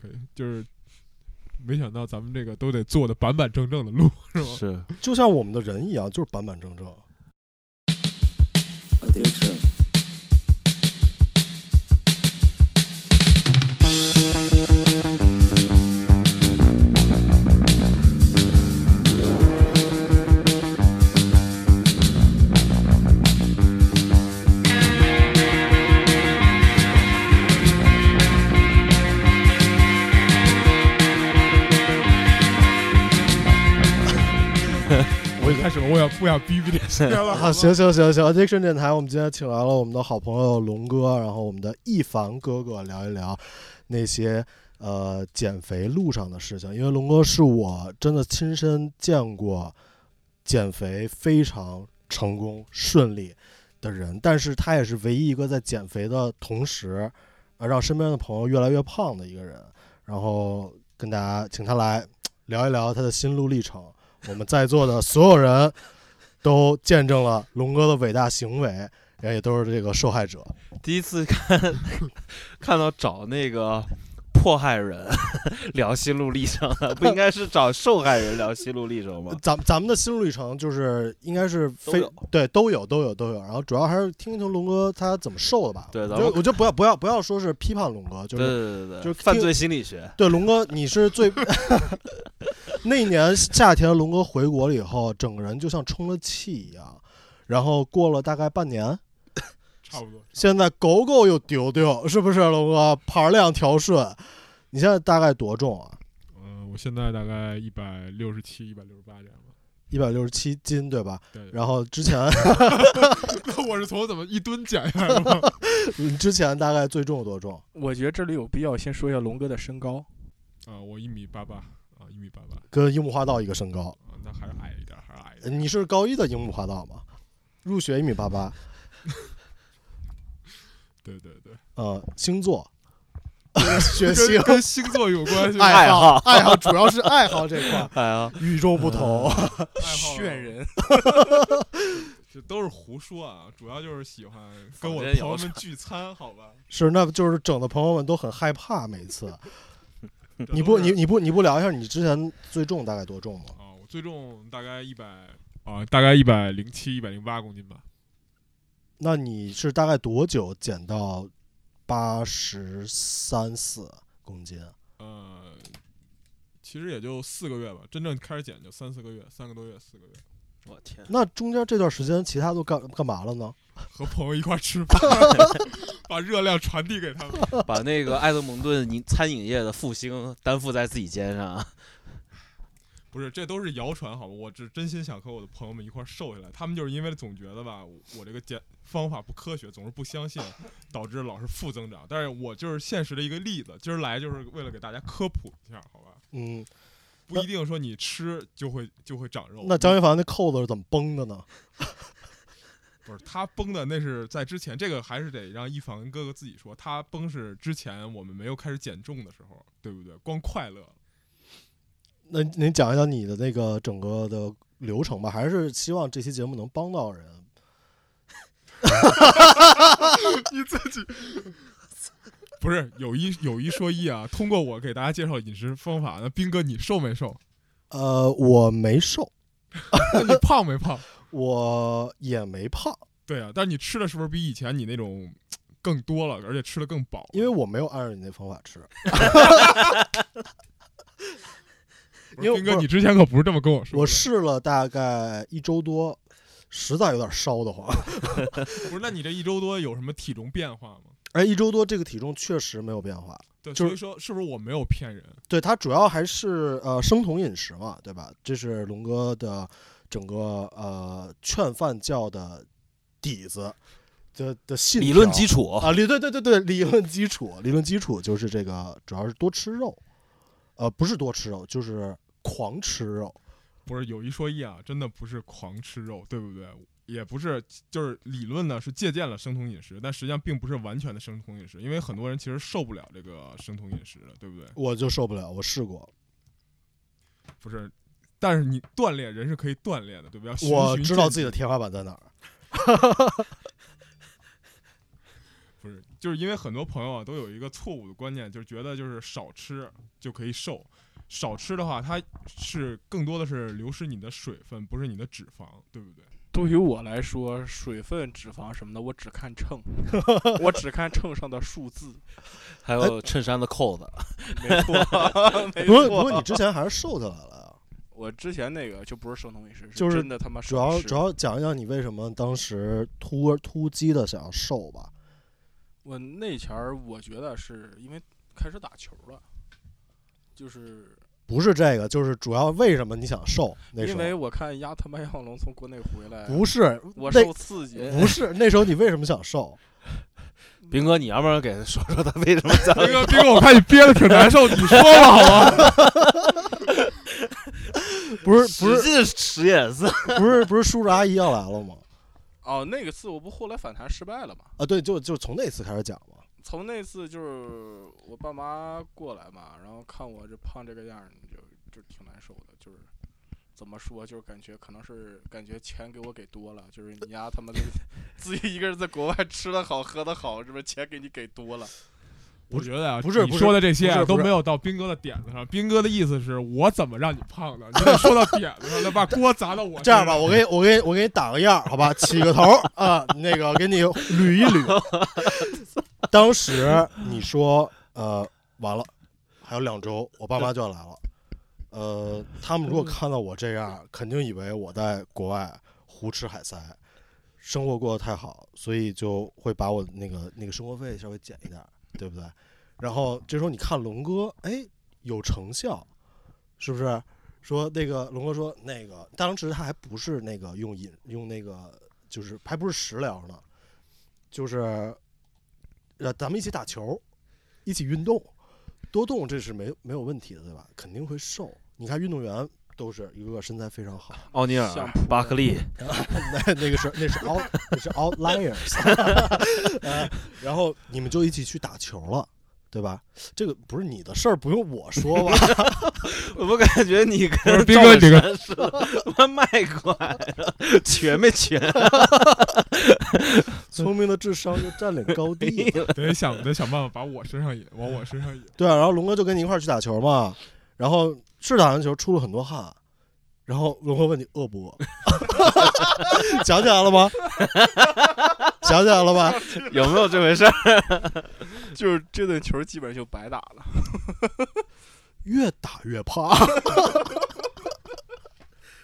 可以，就是没想到咱们这个都得做的板板正正的路，是吗？是就像我们的人一样，就是板板正正。Addiction 我也不想逼逼这些 了，啊，行行行行，Addiction 电台，我们今天请来了我们的好朋友龙哥，然后我们的一凡哥哥聊一聊那些呃减肥路上的事情，因为龙哥是我真的亲身见过减肥非常成功顺利的人，但是他也是唯一一个在减肥的同时，呃，让身边的朋友越来越胖的一个人，然后跟大家请他来聊一聊他的心路历程。我们在座的所有人都见证了龙哥的伟大行为，也都是这个受害者。第一次看 看到找那个迫害人 聊心路历程，不应该是找受害人聊心路历程吗？咱咱们的心路历程就是应该是非都对都有都有都有，然后主要还是听一听龙哥他怎么受的吧。对咱们我就我觉得不要不要不要说是批判龙哥，就是对对对，就是犯罪心理学。对龙哥你是最 那一年夏天龙哥回国了以后，整个人就像充了气一样，然后过了大概半年，差不多。现在狗狗又丢丢，是不是龙哥？盘量调顺，你现在大概多重啊？嗯、我现在大概一百六十七、一百六十八这样吧。一百六十七斤，对吧？对，然后之前 那我是从怎么一吨减下来的吗？你 之前大概最重有多重？我觉得这里有必要先说一下龙哥的身高。啊，我一米八八啊，一米八八跟樱木花道一个身高。啊，那还是矮一点，还是矮一点。你是高一的樱木花道吗？入学一米八八，对对对，呃，星座，血型跟跟星座有关系，爱好爱爱好主要是爱好这块 哎呀，与众不同。爱好炫人，这都是胡说啊，主要就是喜欢跟我的朋友们聚餐，好吧？是，那就是整的朋友们都很害怕，每次。你不，你你不，你不聊一下你之前最重大概多重吗？啊，我最重大概一百啊，大概一百零七、一百零八公斤吧。那你是大概多久减到八十三四公斤？呃，其实也就四个月吧，真正开始减就三四个月，三个多月、四个月，我天，那中间这段时间，其他都干干嘛了呢？和朋友一块吃饭，把热量传递给他们。把那个埃德蒙顿饮餐饮业的复兴担负在自己肩上。不是，这都是谣传，好吗？我只真心想和我的朋友们一块瘦下来。他们就是因为总觉得吧，我我这个减方法不科学，总是不相信，导致老是负增长。但是我就是现实的一个例子，今儿来就是为了给大家科普一下，好吧？嗯，不一定说你吃就会就会长肉。那张一凡那扣子是怎么崩的呢？不是他崩的，那是在之前，这个还是得让一凡哥哥自己说。他崩是之前我们没有开始减重的时候，对不对？光快乐。那您讲一讲你的那个整个的流程吧，还是希望这期节目能帮到人。你自己 不是有一有一说一啊，通过我给大家介绍饮食方法，那斌哥你瘦没瘦？呃，我没瘦，那你胖没胖？我也没胖，对啊，但是你吃的是不是比以前你那种更多了，而且吃的更饱？因为我没有按照你那方法吃。不是斌哥，因为不是你之前可不是这么跟我说的。我试了大概一周多，实在有点烧得慌。不是，那你这一周多有什么体重变化吗？哎一周多这个体重确实没有变化。对，就是所以说是不是我没有骗人？对，它主要还是呃生酮饮食嘛，对吧？这是龙哥的整个呃劝饭教的底子的的信理论基础，啊，理对对对对，理论基础，理论基础就是这个，主要是多吃肉，呃，不是多吃肉，就是狂吃肉。不是有一说一啊，真的不是狂吃肉，对不对？也不是，就是理论呢是借鉴了生酮饮食，但实际上并不是完全的生酮饮食，因为很多人其实受不了这个生酮饮食的，对不对？我就受不了，我试过，不是，但是你锻炼人是可以锻炼的，对不对？我知道自己的天花板在哪儿。不是，就是因为很多朋友啊都有一个错误的观念，就是觉得就是少吃就可以瘦。少吃的话，它是更多的是流失你的水分，不是你的脂肪，对不对？对于我来说，水分、脂肪什么的，我只看秤，我只看秤上的数字。还有衬衫的扣子，没错，没不过不过你之前还是瘦下来了呀。我之前那个就不是生酮饮食，就是真的他妈主要主要讲一讲你为什么当时突突击的想要瘦吧？我那前儿我觉得是因为开始打球了，就是不是这个，就是主要为什么你想瘦？那时因为我看丫他妈杨龙从国内回来，不是我那受刺激，不是那时候你为什么想瘦？斌哥，你要不然给他说说他为什么想 斌哥，斌哥，我看你憋的挺难受，你说吧，好吗？不是不是使劲使眼色？不是不是叔叔阿姨要来了吗？哦，那个次我不后来反弹失败了吗？啊，对，就就从那次开始讲嘛。从那次就是我爸妈过来嘛，然后看我这胖这个样儿，就就挺难受的，就是怎么说，就是感觉可能是感觉钱给我给多了，就是你丫他妈的 自己一个人在国外吃的好喝的好，是不是钱给你给多了？我觉得啊，不是不是说的这些都没有到斌哥的点子上。斌哥的意思是我怎么让你胖的，你得说到点子上，那把锅砸到我这样吧，我给你我给你我给你打个样，好吧，起个头啊，那个给你捋一捋。当时你说呃完了，还有两周，我爸妈就要来了。呃，他们如果看到我这样，肯定以为我在国外胡吃海塞，生活过得太好，所以就会把我那个那个生活费稍微减一点儿，对不对？然后这时候你看龙哥，哎，有成效，是不是？说那个龙哥说那个当时他还不是那个用饮用那个就是还不是食疗呢，就是呃咱们一起打球，一起运动，多动这是没没有问题的，对吧？肯定会瘦。你看运动员都是一个个身材非常好，奥尼尔巴克利，那 那个是那是 out 那是 outliers，呃，然后你们就一起去打球了。对吧？这个不是你的事儿，不用我说吧？我不感觉你跟是斌哥这个个是他妈卖拐了，瘸没瘸？聪明的智商就占领高地了。得想得想办法把我身上引，往我身上引。对啊，然后龙哥就跟你一块儿去打球嘛，然后是打完球出了很多汗，然后龙哥问你饿不饿，想起来了吗？想起来了吧？有没有这回事儿？就是这顿球基本上就白打了。越打越胖，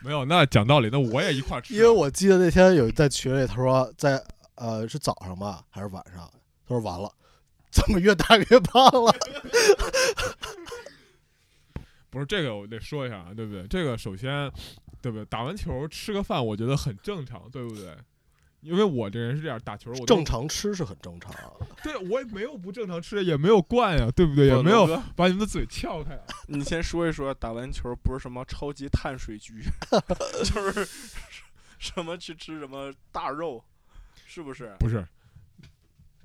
没有，那讲道理，那我也一块吃。因为我记得那天有在群里，他说在呃是早上吧还是晚上？他说完了，怎么越打越胖了？不是这个，我得说一下啊，对不对？这个首先，对不对？打完球吃个饭，我觉得很正常，对不对？因为我这人是这样，打球我正常吃是很正常啊，对我也没有不正常吃，也没有惯呀，对不对？也没有把你们的嘴撬开啊。你先说一说，打完球不是什么超级碳水局，就是什么去吃什么大肉，是不是？不是，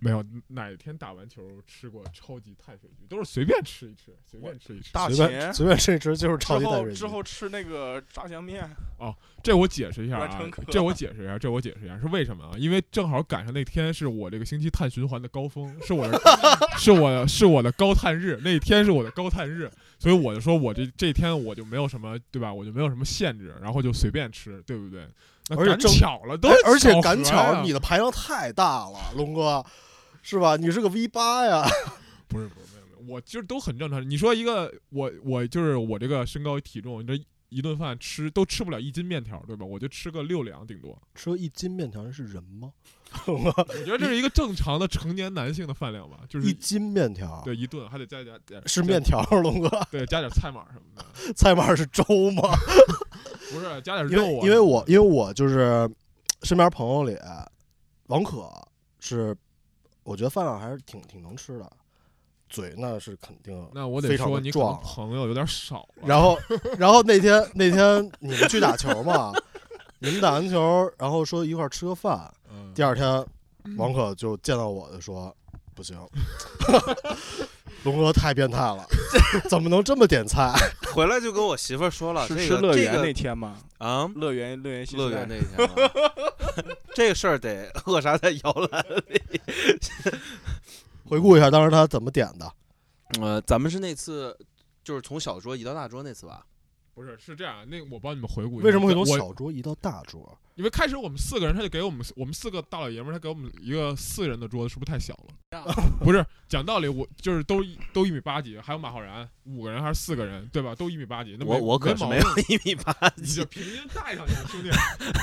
没有哪天打完球吃过超级碳水局，都是随便吃一吃，随便吃一吃。大随便随便吃一吃就是之超级碳水。后之后吃那个炸酱面，哦这我解释一下啊这我解释一下，这我解释一下是为什么啊？因为正好赶上那天是我这个星期碳循环的高峰，是我的，是我是我的高碳日，那天是我的高碳日，所以我就说我这这天我就没有什么对吧？我就没有什么限制，然后就随便吃，对不对？那赶而且正巧了，都哎而且赶巧你的排量太大了，龙哥，是吧？你是个 V 八呀，不是不是没有没有，我其实都很正常。你说一个我我就是我这个身高体重，你这一顿饭吃都吃不了一斤面条，对吧？我就吃个六两顶多。吃个一斤面条是人吗？我觉得这是一个正常的成年男性的饭量吧，就是一斤面条，对一顿还得加加加是面条，龙哥，对加点菜码什么的，菜码是粥吗？不是加点肉啊。为因为我因为我就是身边朋友里，王可是我觉得饭量还是挺挺能吃的，嘴那是肯定。那我得非常的壮啊朋友有点少了。然后然后那天那天你们去打球嘛，你们打完球，然后说一块儿吃个饭，嗯第二天王可就见到我就说 不行。龙哥太变态了，怎么能这么点菜？回来就跟我媳妇儿说了，是这吃乐园个这个那天吗？啊，乐园乐园乐园那 天啊，这个事儿得 扼杀在摇篮里。回顾一下当时他怎么点的。呃，咱们是那次就是从小桌移到大桌那次吧？不是是这样，那我帮你们回顾一下，为什么会从小桌移到大桌？因为开始我们四个人，他就给我们我们四个大老爷们儿，他给我们一个四人的桌子，是不是太小了？不是，讲道理，我就是都一都一米八几，还有马浩然五个人还是四个人，对吧？都一米八几，那我我可是没有一米八你几就。平均带上去了，兄弟，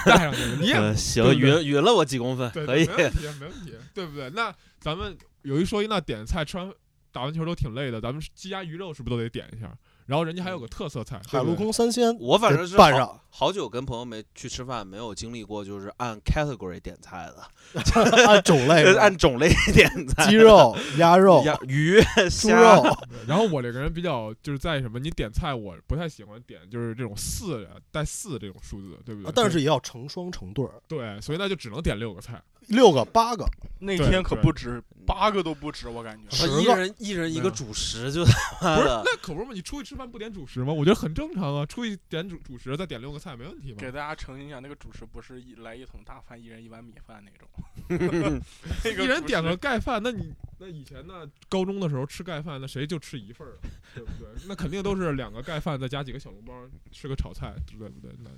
带上去了，你也 呃，行，匀匀了我几公分，对，可以。没问题，没问题，对不对？那咱们有一说一，那点菜吃完打完球都挺累的，咱们鸡鸭鱼肉是不是都得点一下？然后人家还有个特色菜，海陆空三鲜，我反正是好拌上。好久跟朋友没去吃饭，没有经历过就是按 category 点菜的，按种类就是 按种类点菜，鸡肉、鸭肉、鸭鱼、猪虾肉，然后我这个人比较就是在什么，你点菜我不太喜欢点就是这种四的带四这种数字，对不对？啊但是也要成双成对儿，对，所以那就只能点六个菜。六个八个，那天可不止八个都不止，我感觉。十一人一人一个主食，就不是，那可不是嘛？你出去吃饭不点主食吗？我觉得很正常啊，出去点主主食再点六个菜没问题吧给。大家澄清一下，那个主食不是一来一桶大饭，一人一碗米饭那种。那个一人点个盖饭，那你那以前呢？高中的时候吃盖饭，那谁就吃一份儿啊，对不对？那肯定都是两个盖饭，再加几个小笼包，吃个炒菜，对不对？那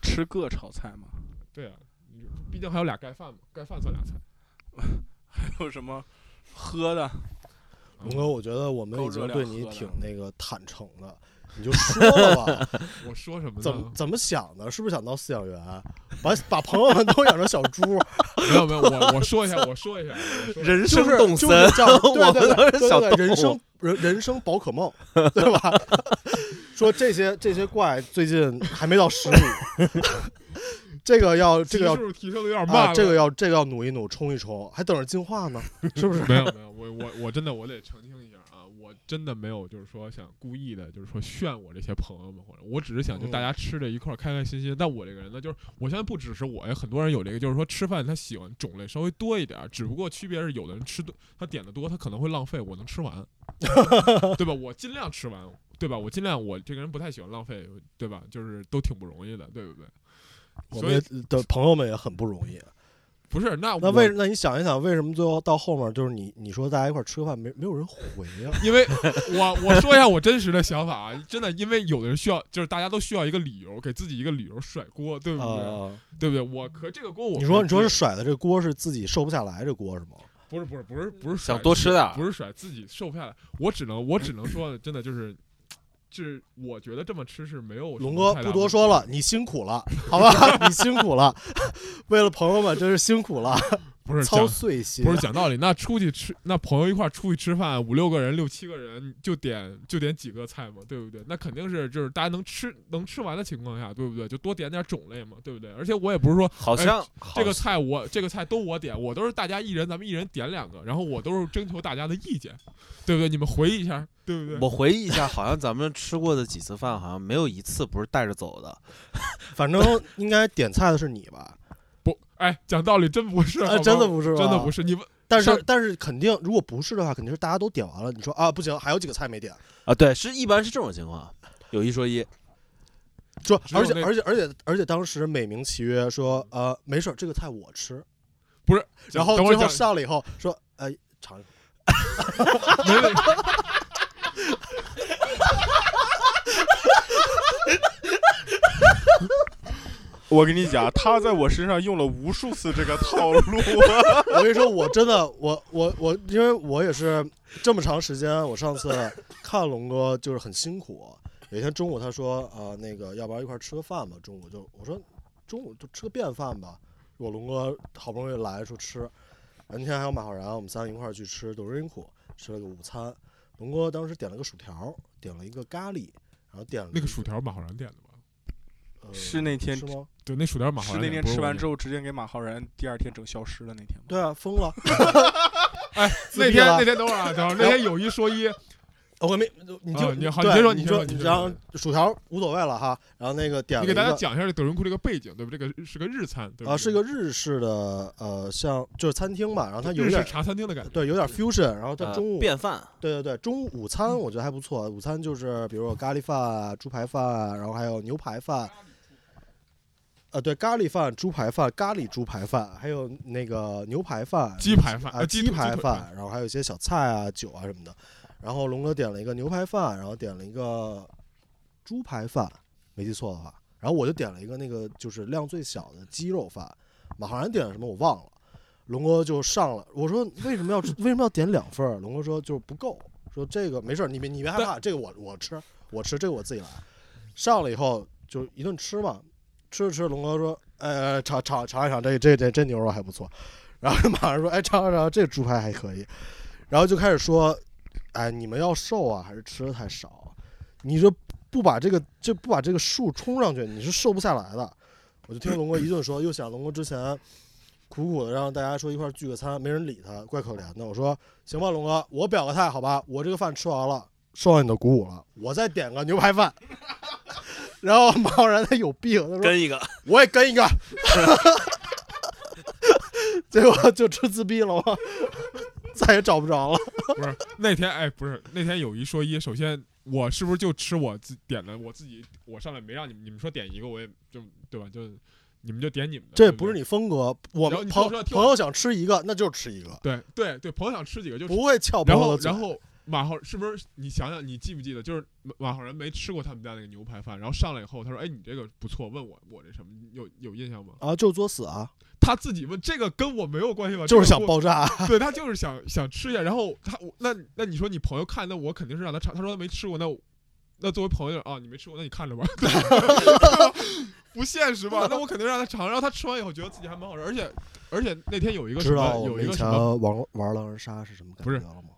吃个炒菜嘛，对啊，你毕竟还有俩盖饭嘛，盖饭算俩菜。还有什么喝的？龙哥，我觉得我们已经对你挺那个坦诚的，你就说了吧，我说什么？怎么怎么想的？是不是想到饲养员，把 把朋友们都养成小猪？没有没有，我我说一下，我说一下，人生动就森 对我对对人生人人生宝可梦，对吧？说这些这些怪最近还没到十五，这个要这个要提升的有点慢啊，这个要这个要努一努，冲一冲，还等着进化呢，是不是？没有没有，我我我真的我得澄清一下啊，我真的没有就是说想故意的，就是说炫我这些朋友们，或者我只是想就大家吃着一块儿开开心心。但我这个人呢，就是我现在不只是我呀，很多人有这个，就是说吃饭他喜欢种类稍微多一点儿，只不过区别是有的人吃多，他点的多，他可能会浪费，我能吃完，对吧？我尽量吃完。对吧？我尽量，我这个人不太喜欢浪费，对吧？就是都挺不容易的，对不对？我们的朋友们也很不容易。不是那那为那你想一想，为什么最后到后面就是你你说大家一块吃个饭，没没有人回啊、因为我我说一下我真实的想法啊，真的，因为有的人需要，就是大家都需要一个理由，给自己一个理由甩锅，对不对？啊？对不对？我可这个锅我你说你说是甩的这锅是自己瘦不下来，这锅是吗？不是不是不是不是甩想多吃点不是甩自己瘦不下来，我只能我只能说，真的就是。就是我觉得这么吃是没有龙哥不多说了，你辛苦了，好吧？你辛苦了，为了朋友们真是辛苦了，操不是讲碎心。不是讲道理，那出去吃，那朋友一块儿出去吃饭，五六个人、六七个人，就点就点几个菜嘛，对不对？那肯定是就是大家能吃能吃完的情况下，对不对？就多点点种类嘛，对不对？而且我也不是说好像好这个菜我这个菜都我点，我都是大家一人咱们一人点两个，然后我都是征求大家的意见，对不对？你们回忆一下，对不对？我回忆一下，好像咱们吃过的几次饭，好像没有一次不是带着走的。反正应该点菜的是你吧？不，哎，讲道理真不是，好啊，真的不是吧？真的不是。你问但是但是肯定，如果不是的话，肯定是大家都点完了。你说啊，不行，还有几个菜没点。啊，对，是一般是这种情况，有一说一，说，而且而且而且而且当时美名其曰说，呃，没事儿，这个菜我吃。不是，然后最后上了以后说，呃，尝一口。没问题。我跟你讲，他在我身上用了无数次这个套路。我跟你说，我真的，我我我，因为我也是这么长时间，我上次看龙哥就是很辛苦。有一天中午他说，呃，那个要不然一块吃个饭吧？中午就我说中午就吃个便饭吧。我龙哥好不容易来说吃，那天还有马浩然，我们三个一块去吃德瑞库，吃了个午餐。龙哥当时点了个薯条，点了一个咖喱，然后点了那个薯条马浩然点的吗？呃是那天是吗？对，那薯条马浩然是那天吃完之后，直接给马浩然第二天整消失了那天吗？对啊，疯了。哎，那天那天等会儿啊，等会儿那天有一说一，我没，你就啊你好你先说你说你然后薯条无所谓了哈，然后那个点了你给大家讲一下这德云库这个背景，对不对？这个是个日餐，对不对？啊，是个日式的呃，像就是餐厅吧，然后它有点茶餐厅的感觉。对，有点 fusion，然后它呃中午、便饭，对对对，中午午餐我觉得还不错，午餐就是比如说咖喱饭啊、猪排饭啊，然后还有牛排饭，呃，对，咖喱饭、猪排饭、咖喱猪排饭，还有那个牛排饭、鸡排饭啊，呃鸡鸡排饭，然后还有一些小菜啊、酒啊什么的。然后龙哥点了一个牛排饭，然后点了一个猪排饭，没记错的话。然后我就点了一个那个就是量最小的鸡肉饭。马浩然点了什么我忘了，龙哥就上了。我说为什么要为什么要点两份儿？龙哥说就是不够，说这个没事儿，你别你别害怕，这个我我吃我吃，这个我自己来。上了以后就一顿吃嘛，吃着吃着，龙哥说：“呃，尝尝尝一尝，这这这这牛肉还不错。”然后马上说：“哎，尝尝尝，这猪排还可以。”然后就开始说：“哎，你们要瘦啊，还是吃的太少？你这不把这个这不把这个数冲上去，你是瘦不下来的。”我就听龙哥一顿说，又想龙哥之前苦苦的让大家说一块聚个餐，没人理他，怪可怜的。我说：“行吧，龙哥，我表个态，好吧，我这个饭吃完了，受到你的鼓舞了，我再点个牛排饭。”然后马浩然他有病，他说跟一个，我也跟一个，结果就吃自闭了吗？再也找不着了。不是那天哎，不是那天有一说一，首先我是不是就吃我自点的，我自己我上来没让你们你们说点一个，我也就对吧？就你们就点你们的，这不是你风格，我朋说朋友想吃一个，那就吃一个，对对对，朋友想吃几个就吃不会撬朋然友的嘴。后然后马浩是不是你想想，你记不记得，就是马马浩然没吃过他们家那个牛排饭，然后上来以后，他说：“哎，你这个不错。”问我我这什么有有印象吗？啊，就作死啊，他自己问这个跟我没有关系吧？就是想爆炸。对他就是想想吃一下。然后他我那那你说你朋友看，那我肯定是让他尝。他说他没吃过，那我那作为朋友啊，你没吃过，那你看着吧，不现实吧？那我肯定让他尝。然后他吃完以后觉得自己还蛮好吃，而且而且那天有一个什么有一个什么玩玩狼人杀是什么感不是觉了吗？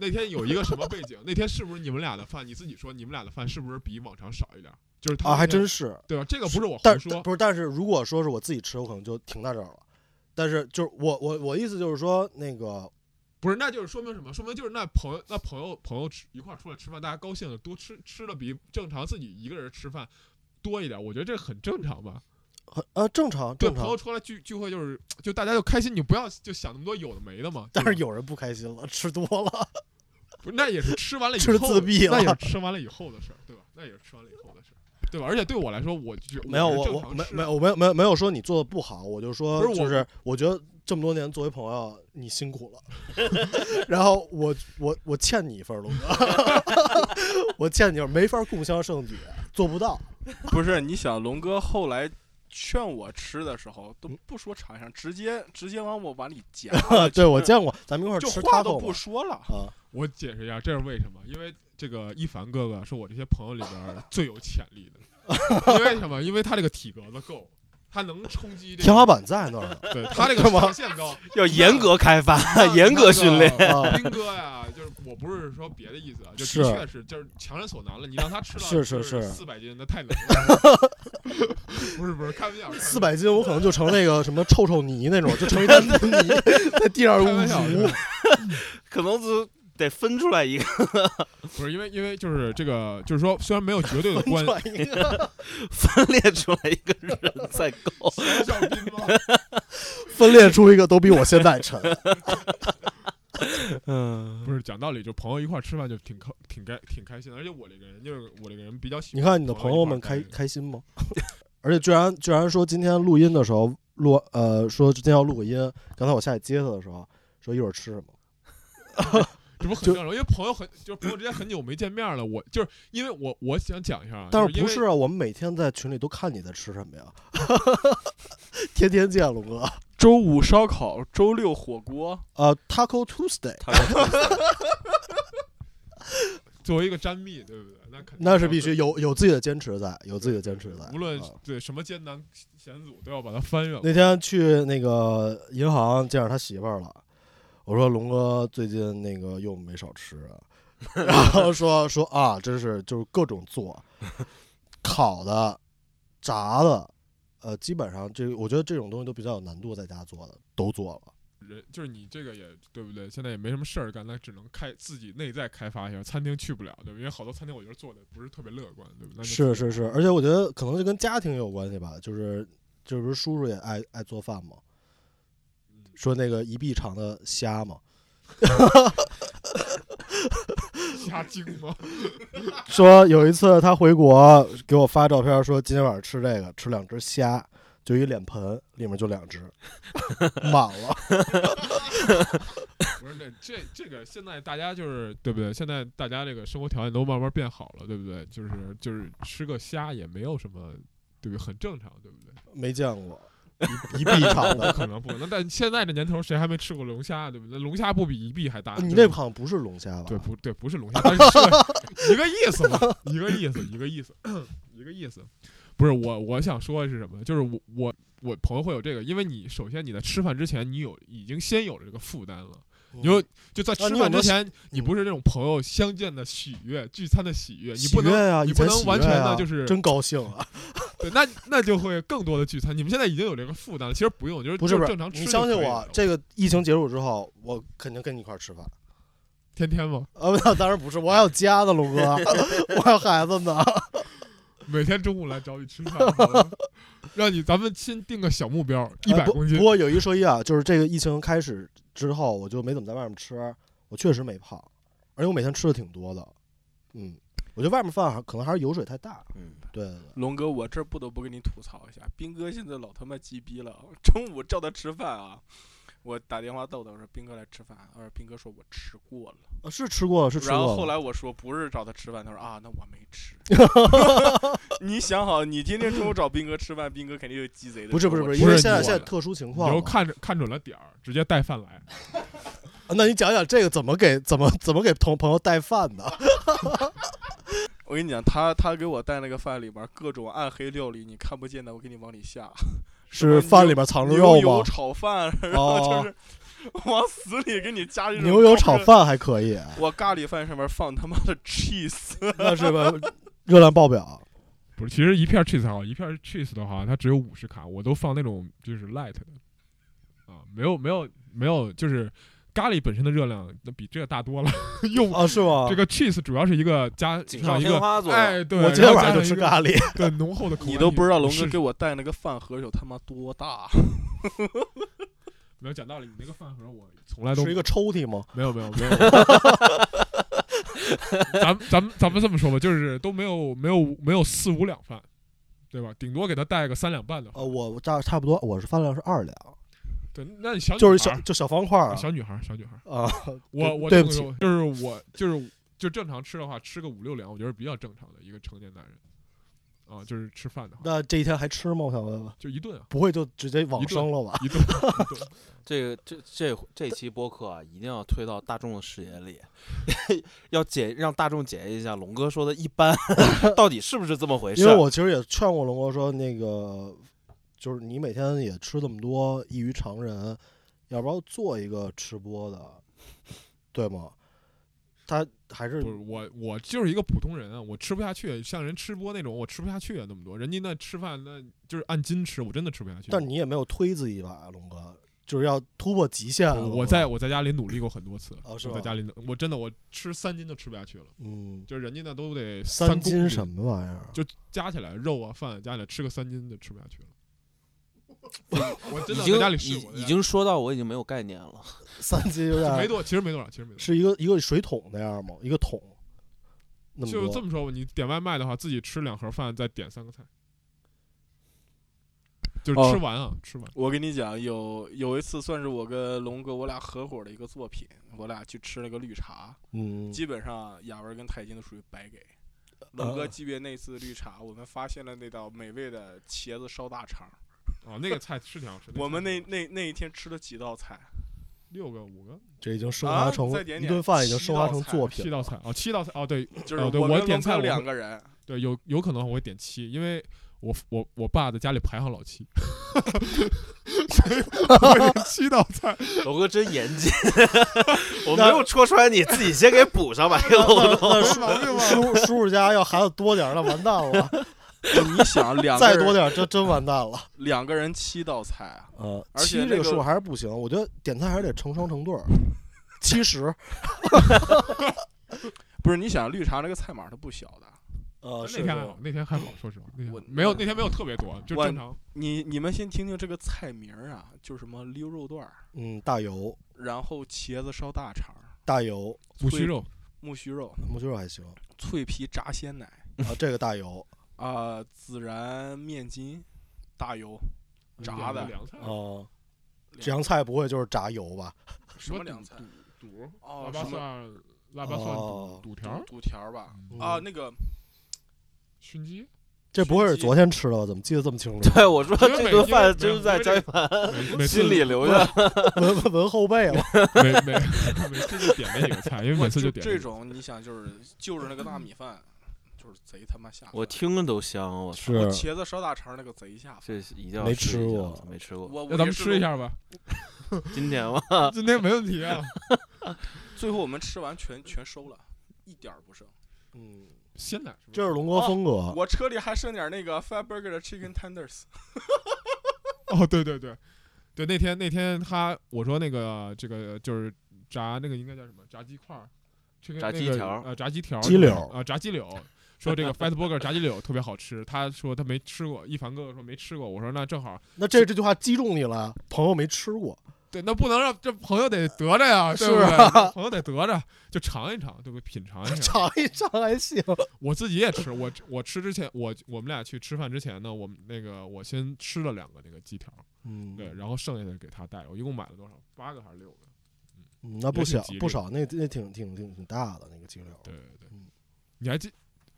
那天有一个什么背景？那天是不是你们俩的饭？你自己说，你们俩的饭是不是比往常少一点？就是他啊，还真是。对吧？这个不是我胡说，不是，但是如果说是我自己吃，我可能就停在这儿了。但是就是我我我意思就是说，那个不是，那就是说明什么？说明就是那朋友那朋友朋友吃一块儿出来吃饭，大家高兴的多吃吃的比正常自己一个人吃饭多一点，我觉得这很正常吧？很呃正常对，正常朋友，出来聚聚会就是就大家就开心，你不要就想那么多有的没的嘛。但是有人不开心了，吃多了。不是那也是吃完了以吃后自闭了那也是吃完了以后的事儿，对吧？那也是吃完了以后的事儿，对吧？而且对我来说，我就没有我我没没有我没有没有没有说你做的不好，我就说就是我觉得这么多年作为朋友你辛苦了，然后我我我欠你一份儿，龙哥，我欠你一份儿没法共襄盛举，做不到。不是，你想龙哥后来劝我吃的时候，都不说尝一尝，直接直接往我碗里夹 对我见过，咱们一会儿就吃话都不说了。啊，我解释一下，这是为什么？因为这个一凡哥哥是我这些朋友里边最有潜力的，因为什么？因为他这个体格子够，他能冲击这个，天花板在那儿呢。对 他这个上限高。要严格开发，严格训练。啊兵哥呀，就是我不是说别的意思啊，就是的确是就是强人所难了。你让他吃到是是是四百斤，那太难了。不是不是，开玩笑，四百斤，我可能就成那个什么臭臭泥那种，就成一滩泥在地上开玩笑，呜呜。可能是得分出来一个，不是因为因为就是这个，就是说虽然没有绝对的关，系分裂出来一个人再 够。小小？分裂出一个都比我现在沉。嗯，不是讲道理，就朋友一块儿吃饭就挺开挺开挺开心的，而且我这个人就是我这个人比较喜欢。你看你的朋友们开开心吗？而且居然居然说今天录音的时候录呃说今天要录个音，刚才我下去接他的时候说一会儿吃什么？就这不很正常？因为朋友很就是朋友之间很久没见面了，我就是因为我我想讲一下啊，但是不是啊？我们每天在群里都看你在吃什么呀？天天见龙哥。周五烧烤，周六火锅，呃，Taco Tuesday，作为一个詹蜜，对不对？那肯定那是必须有有自己的坚持在，有自己的坚持在。无论啊对什么艰难险阻都要把它翻越过。那天去那个银行见着他媳妇儿了，我说龙哥最近那个又没少吃啊，然后说说啊，真是就是各种做，烤的、炸的，呃，基本上这我觉得这种东西都比较有难度，在家做的都做了。人就是你这个也对不对？现在也没什么事儿干，那只能开自己内在开发一下。餐厅去不了，对吧？因为好多餐厅我觉得做的不是特别乐观，对不对是是是，而且我觉得可能就跟家庭有关系吧，就是就是叔叔也爱爱做饭嘛，嗯说那个一臂长的虾嘛，虾精吗？说有一次他回国给我发照片，说今天晚上吃这个，吃两只虾，就一脸盆，里面就两只，满了。不是这这这个现在大家就是对不对？现在大家这个生活条件都慢慢变好了，对不对？就是就是吃个虾也没有什么，对不对？很正常，对不对？没见过，一 一臂长不的。可能不可能，但现在这年头谁还没吃过龙虾，对不对？龙虾不比一臂还大？你那好像不是龙虾吧？对不对？不是龙虾，但是是一个意思嘛，一个意思，一个意思，一个意思。不是我我想说的是什么？就是我我我朋友会有这个，因为你首先你在吃饭之前，你有已经先有了这个负担了。嗯，你就就在吃饭之前，你嗯不是这种朋友相见的喜悦、聚餐的喜悦，你不能啊，你不能完全的就是真高兴啊！对，那那就会更多的聚餐。你们现在已经有这个负担了，其实不用，就是不是正常，吃你相信我这个疫情结束之后，我肯定跟你一块吃饭。天天吗，啊，那当然不是，我还有家呢，龙哥，我还有孩子呢。每天中午来找你吃饭，让你咱们先定个小目标，一百公斤不。过有一说一啊，就是这个疫情开始之后，我就没怎么在外面吃，我确实没胖，而且我每天吃的挺多的。嗯，我觉得外面饭可能还是油水太大。嗯，对对对，龙哥，我这不得不跟你吐槽一下，斌哥现在老他妈鸡逼了。中午叫他吃饭啊，我打电话逗他，我说斌哥来吃饭，他说斌哥说我吃过了。呃是吃过了，是吃过了。然后后来我说不是找他吃饭，他说啊，那我没吃。你想好，你天天中午找斌哥吃饭，斌哥肯定有鸡贼的。不是不是不是，不因为是现在现在特殊情你况嘛。就看着看准了点儿，直接带饭来。啊那你讲讲这个怎么给怎么怎么给同朋友带饭的？我跟你讲，他他给我带那个饭里边各种暗黑料理，你看不见的，我给你往里下。是饭里边藏着牛油肉吗？炒饭，然后哦就是 往死里给你加这种牛油炒饭还可以，我咖喱饭上面放他妈的 cheese，那是吧？热量爆表。不是，其实一片 cheese 好，一片 cheese 的话，它只有五十卡，我都放那种就是 light 的，啊，没有没有没有，就是咖喱本身的热量那比这个大多了，用啊，是吗？这个 cheese 主要是一个加锦上上一个。哎，对，我今天晚上就吃咖喱。对浓厚的口感，你都不知道龙哥给我带那个饭盒有他妈多大。没有讲道理，你那个饭盒我从来都是一个抽屉吗？没有没有没有。咱们咱们咱们这么说吧，就是都没有没有没有四五两饭，对吧？顶多给他带个三两半的话。呃，我差差不多，我是饭量是二两，对，那你小女就是孩儿小就小方块儿啊。小女孩儿小女孩儿，啊，我 我对不起就是我就是就正常吃的话，吃个五六两，我觉得比较正常的一个成年男人。啊，就是吃饭的话，那这一天还吃吗？我想问问，就一顿啊，不会就直接往生了吧？一顿一顿。这个这这这期播客啊，一定要推到大众的视野里，要解让大众检验一下龙哥说的一般到底是不是这么回事因。为我其实也劝过龙哥说，那个就是你每天也吃这么多，异于常人，要不要做一个吃播的，对吗？他还是不是我，我就是一个普通人啊，我吃不下去。像人吃播那种，我吃不下去啊，那么多。人家那吃饭那就是按斤吃，我真的吃不下去。但你也没有推自己一把啊，龙哥，就是要突破极限了。我我在我在家里努力过很多次，哦是吧我在家里，我真的我吃三斤都吃不下去了，嗯，就是人家那都得三斤什么玩意儿？就加起来肉啊饭加起来吃个三斤就吃不下去了。我真已经的在家里已试过，已经说到我已经没有概念了。三斤有点没多，其实没多少，其实没多少。是一个一个水桶那样吗？一个桶，那么多就这么说吧，你点外卖的话，自己吃两盒饭，再点三个菜，就是哦吃完啊，吃完。我跟你讲，有有一次算是我跟龙哥我俩合伙的一个作品，我俩去吃了个绿茶，嗯，基本上雅文跟泰金都属于白给。龙哥级别那次绿茶，我们发现了那道美味的茄子烧大肠。啊，那个菜是挺好吃的。我们那那那一天吃了几道菜，六个五个这已经升啊华成再点点一顿饭，已经七升华道菜成作品七道菜哦，七道菜哦，对 就是哦对我点菜两个人，对，有有可能我会点七，因为我我我爸在家里排行老七，所以我会点七道菜。龙哥真严谨，我没有戳穿你，自己先给补上吧，这个漏洞。那叔叔叔叔家要孩子多点，那完蛋了。你想两个人再多点这，真真完蛋了。两个人七道菜啊，呃，而且那个七这个数还是不行，我觉得点菜还是得成双成对儿。七十，不是你想绿茶那个菜码它不小的，呃，那天还好，那天还好，说实话，那天我没有那天没有特别多，就正常。你你们先听听这个菜名儿啊，就是什么溜肉段儿，嗯，大油，然后茄子烧大肠，大油，脆木须肉，木须肉，木须肉还行脆皮炸鲜奶啊，这个大油，啊、孜然面筋，大油，炸的凉菜，哦，凉菜不会就是炸油吧？什么凉菜？肚肚哦腊八什么蒜腊八蒜哦肚肚条儿肚条儿吧？嗯啊，那个熏鸡，这不会是昨天吃的吧？怎么记得这么清楚？对，我说这顿饭因为就是在因为这张一凡心里留下。闻闻闻后背了。每每每次就点那几个菜，因为每次就点这种，你想就是就是那个大米饭，就是贼他妈下饭。我听着都香，我操是我茄子烧大肠那个贼下饭。这一定要没试一下吃过没吃过。我那咱们吃一。下吧，今天吧？今天没问题啊。最后我们吃完全全收了，一点儿不剩。嗯，鲜奶这是龙哥风格。我车里还剩点那个 Fat Burger 的 Chicken Tenders。哦，对对对，对那天那天他我说那个这个就是炸那个应该叫什么炸鸡块儿，这个炸那个鸡条儿呃炸鸡条儿鸡柳啊炸鸡柳。说这个 Fat Burger 炸鸡柳特别好吃，他说他没吃过，一凡哥哥说没吃过，我说那正好，那这这句话击中你了，朋友没吃过，对，那不能让这朋友得得着呀，对是不对？啊朋友得得着，就尝一尝，对不对？品尝一下。尝一尝还行。我自己也吃，我我吃之前，我我们俩去吃饭之前呢，我们那个我先吃了两个那个鸡条，嗯，对，然后剩下的给他带，我一共买了多少？八个还是六个？嗯，那不小不少，那那挺挺挺挺大的那个鸡柳。对对对嗯，你还记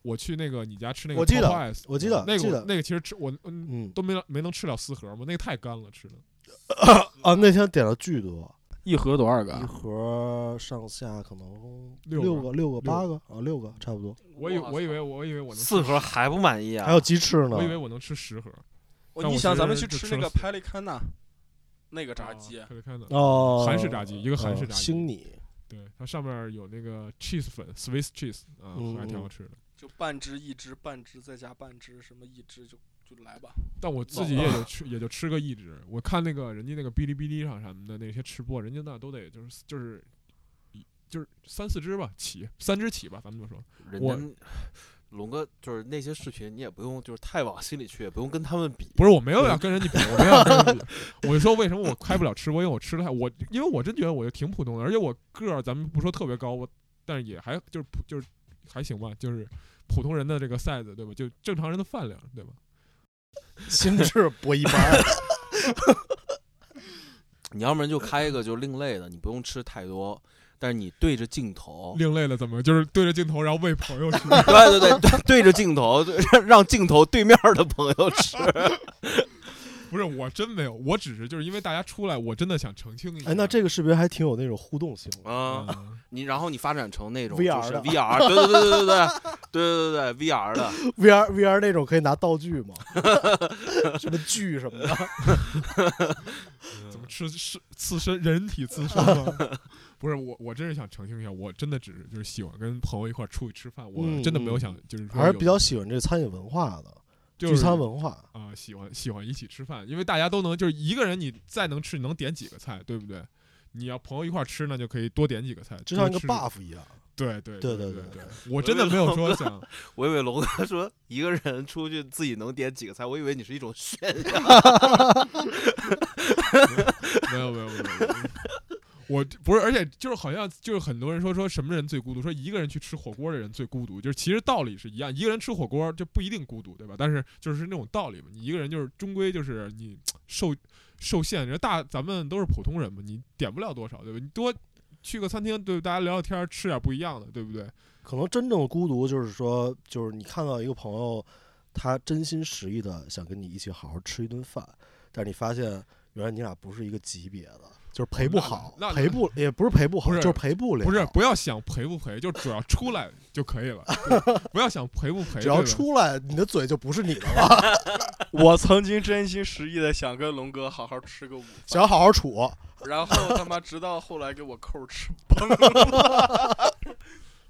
我去那个你家吃那个我记得我记得那个那个其实吃我嗯嗯都没没能吃了四盒嘛，那个太干了吃的。啊，那天点了巨多，一盒多少个一盒上下可能六个六个、六个、八个啊，六个差不多。我以我以为我以为我能吃四盒还不满意啊？还有鸡翅呢我以，为我能吃十盒。你想咱们去吃那个就吃了四 Pelican 呐，那个炸鸡，可以看到，哦，韩式炸鸡一个韩式哦炸鸡星你对，它上面有那个 cheese 粉 Swiss cheese 还挺好嗯吃的。就半只一只，半只再加半只，什么一只就就来吧。但我自己也就吃，也就吃个一只。我看那个人家那个哔哩哔哩上什么的那些吃播，人家那都得就是就是一就是三四只吧起，三只起吧，咱们就说。我龙哥就是那些视频，你也不用就是太往心里去，也不用跟他们比。不是，我没有要跟人家比，我没有要跟人家比。我就说为什么我开不了吃播，因为我吃的太我，因为我真觉得我就挺普通的，而且我个儿咱们不说特别高，我但是也还就是普就是还行吧，就是普通人的这个 size 对吧？就正常人的饭量对吧？心智不一般。你要不然就开一个就另类的，你不用吃太多，但是你对着镜头，另类的怎么就是对着镜头然后喂朋友吃？对对对对，对着镜头，让让镜头对面的朋友吃。不是，我真没有，我只是就是因为大家出来，我真的想澄清一下。哎，那这个视频还挺有那种互动性。啊，嗯你然后你发展成那种 VR 的 VR，对对对对对对对对对 VR 的，VR VR 那种可以拿道具吗？什么锯什么的。怎么吃是刺身人体刺身吗？不是我，我真是想澄清一下，我真的只是就是喜欢跟朋友一块儿出去吃饭，我嗯真的没有嗯想就是说有还是比较喜欢这餐饮文化的，聚就是餐文化。啊、喜欢喜欢一起吃饭，因为大家都能就是一个人你再能吃，你能点几个菜，对不对？你要朋友一块儿吃呢，就可以多点几个菜，就像一个 buff 一样，对对对对对对对，我真的没有说想，我以为龙哥说一个人出去自己能点几个菜，我以为你是一种炫耀。没有没有没有，没有我不是，而且就是好像就是很多人说说什么人最孤独，说一个人去吃火锅的人最孤独，就是其实道理是一样，一个人吃火锅就不一定孤独，对吧？但是就是那种道理嘛，你一个人就是终归就是你受受限，人大咱们都是普通人嘛，你点不了多少，对吧？你多去个餐厅，对大家聊聊天，吃点不一样的，对不对？可能真正的孤独就是说，就是你看到一个朋友，他真心实意的想跟你一起好好吃一顿饭，但是你发现原来你俩不是一个级别的，就是赔不好那，那陪不也不是赔不好，不是就是赔不了。不是，不要想赔不赔，就只要出来就可以了，不要想赔不赔，只要出来，你的嘴就不是你的了。我曾经真心实意的想跟龙哥好好吃个午饭，想好好处，然后他妈直到后来给我扣吃崩了。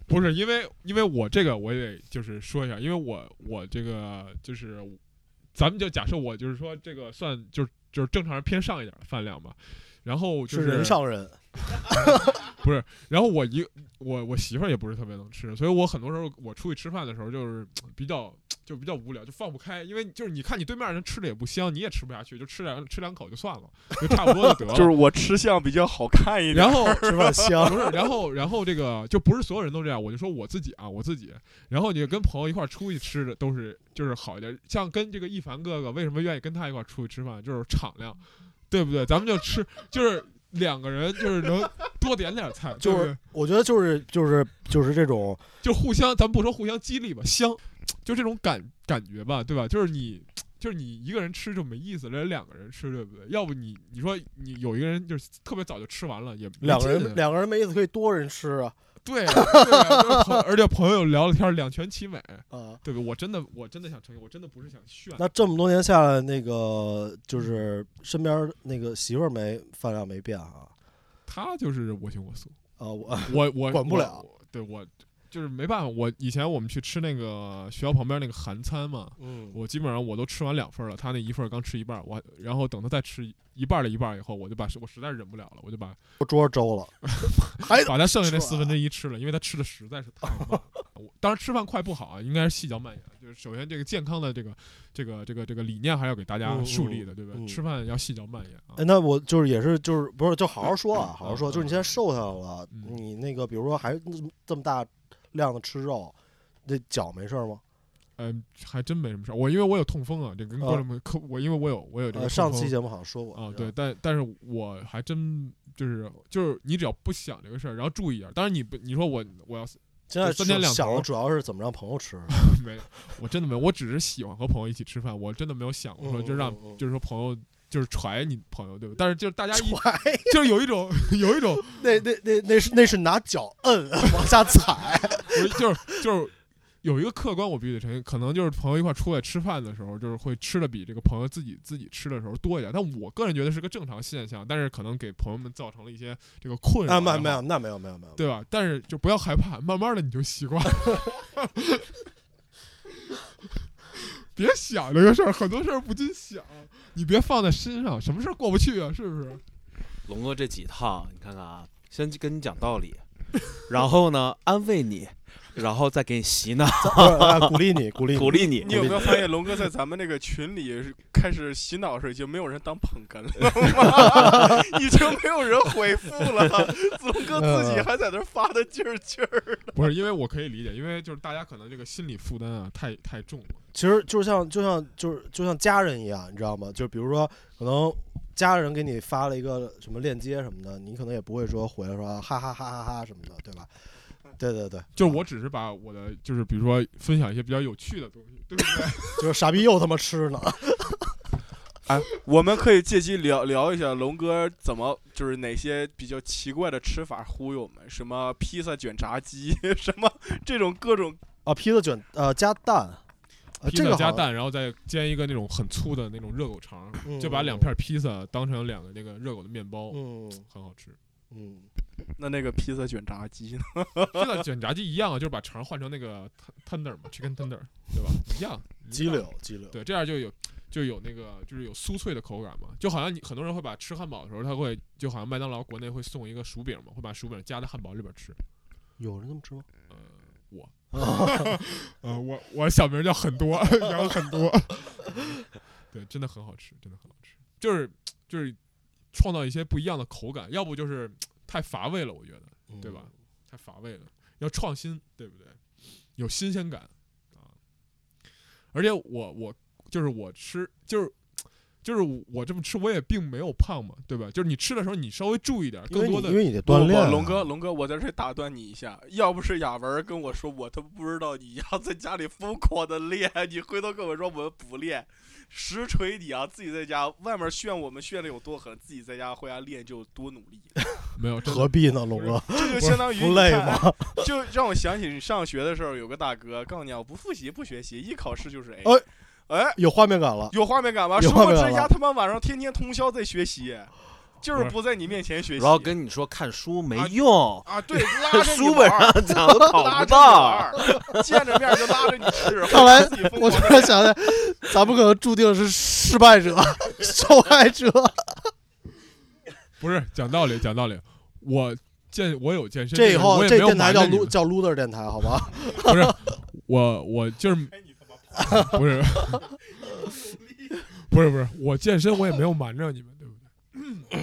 不是因为，因为我这个我也得就是说一下，因为我我这个就是，咱们就假设我就是说这个算就是就是正常人偏上一点的饭量吧，然后就是人上人。不是，然后我一我我媳妇儿也不是特别能吃，所以我很多时候我出去吃饭的时候就是比较就比较无聊，就放不开，因为就是你看你对面人吃的也不香，你也吃不下去，就吃两吃两口就算了，就差不多就得了。就是我吃相比较好看一点。然后吃饭香。不是，然后然后这个就不是所有人都这样，我就说我自己啊，我自己。然后你跟朋友一块儿出去吃的都是就是好一点，像跟这个一凡哥哥为什么愿意跟他一块儿出去吃饭，就是场量，对不对？咱们就吃就是。两个人就是能多点点菜，就是是我觉得就是就是就是这种就互相，咱不说互相激励吧，香，就这种感感觉吧，对吧？就是你就是你一个人吃就没意思，人两个人吃，对不对？要不你你说你有一个人就是特别早就吃完了，也没两个劲啊人两个人没意思，可以多人吃啊对而且朋友聊了天，两全其美，啊。对不？我真的我真的想澄清，我真的不是想炫，那这么多年下来，那个就是身边那个媳妇儿没饭量没变啊他就是我行我素，啊我我我我管不了对我就是没办法，我以前我们去吃那个学校旁边那个韩餐嘛，嗯我基本上我都吃完两份了，他那一份刚吃一半，我然后等他再吃一半的一半以后，我就把我实在忍不了了，我就把我桌粥了，还把他剩下那四分之一吃了，因为他吃的实在是太慢。我当然吃饭快不好啊，应该是细嚼慢咽，就是首先这个健康的这个这个这个这个理念还要给大家嗯树立的，对不对？嗯吃饭要细嚼慢咽啊哎，。那我就是也是就是不是就好好说啊，好好说，嗯就是你现在瘦下来了，嗯你那个比如说还这么大量的吃肉，那脚没事儿吗？嗯，还真没什么事儿。我因为我有痛风啊，这跟观众们科我因为我有我有这个呃，上期节目好像说过啊，对，但但是我还真就是就是你只要不想这个事儿，然后注意点儿。当然你不你说我我要是现在三天两头想的主要是怎么让朋友吃，没，我真的没有，我只是喜欢和朋友一起吃饭，我真的没有想过说就让嗯嗯嗯就是说朋友就是揣你朋友对吧？但是就是大家一踹 就是有一种 有一种那那那那是那是拿脚摁 往下踩，我就是就是有一个客观，我必须得承认，可能就是朋友一块儿出来吃饭的时候，就是会吃的比这个朋友自己自己吃的时候多一点。但我个人觉得是个正常现象，但是可能给朋友们造成了一些这个困扰。啊没有没有，那没有没有没有，对吧？但是就不要害怕，慢慢的你就习惯了。别想这个事儿，很多事儿不禁想，你别放在心上，什么事儿过不去啊？是不是？龙哥这几趟，你看看啊，先跟你讲道理，然后呢安慰你，然后再给你洗脑，啊鼓励你鼓励鼓励你你。有没有发现龙哥在咱们那个群里开始洗脑时，已经没有人当捧哏了 吗？已经没有人回复了，龙哥自己还在那儿发的劲儿劲儿。不是，因为我可以理解，因为就是大家可能这个心理负担啊太太重了。其实就像就像就是就像家人一样，你知道吗？就比如说，可能家人给你发了一个什么链接什么的，你可能也不会说回来说啊哈哈哈哈哈什么的，对吧？对对对，就是我只是把我的，就是比如说分享一些比较有趣的东西，对不对？就是傻逼又他妈吃呢，哎，我们可以借机聊聊一下龙哥怎么就是哪些比较奇怪的吃法忽悠我们，什么披萨卷炸鸡，什么这种各种啊，披萨卷呃加蛋，呃披萨加蛋，然后再煎一个那种很粗的那种热狗肠，嗯就把两片披萨当成两个那个热狗的面包，嗯。很好吃。嗯，那那个披萨卷炸鸡呢？披萨卷炸鸡一样啊，就是把肠换成那个 tender 嘛，chicken tender，对吧？一样，鸡柳鸡柳，对，这样就有就有那个就是有酥脆的口感嘛，就好像你很多人会把吃汉堡的时候，他会就好像麦当劳国内会送一个薯饼嘛，会把薯饼夹在汉堡里边吃。有人这么吃吗？呃，我，啊 呃，我我小名叫很多，羊很多，对，真的很好吃，真的很好吃，就是就是创造一些不一样的口感，要不就是 太乏味了，我觉得对吧？太乏味了，要创新，对不对？有新鲜感啊！而且我我就是我吃就是。就是我这么吃，我也并没有胖嘛，对吧？就是你吃的时候，你稍微注意点，更多的你因为你得不不锻炼啊，龙哥，龙哥，我在这里打断你一下，要不是雅文儿跟我说，我都不知道你要在家里疯狂的练，你回头跟我说我们不练，实锤你啊！自己在家外面炫我们炫的有多狠，自己在家回家练就有多努力，没有，何必呢，龙哥？这就相当于不累吗？就让我想起你上学的时候，有个大哥告诉你啊，不复习不学习，一考试就是 A。哎哎，有画面感了，有画面感吧？有殊不知人家他妈晚上天天通宵在学习，就是不在你面前学习。然后跟你说看书没啊用，啊，对，拉着你书本玩儿上讲的考不拉着你玩到。儿，见着面就拉着你吃。看来我突然想起来，咱们可能注定是失败者、受害者。不是讲道理，讲道理，我健我有健身这以后这个我也没有电台叫撸叫 loser 电台，好吧？不是我我就是不是不是不是我健身我也没有瞒着你们？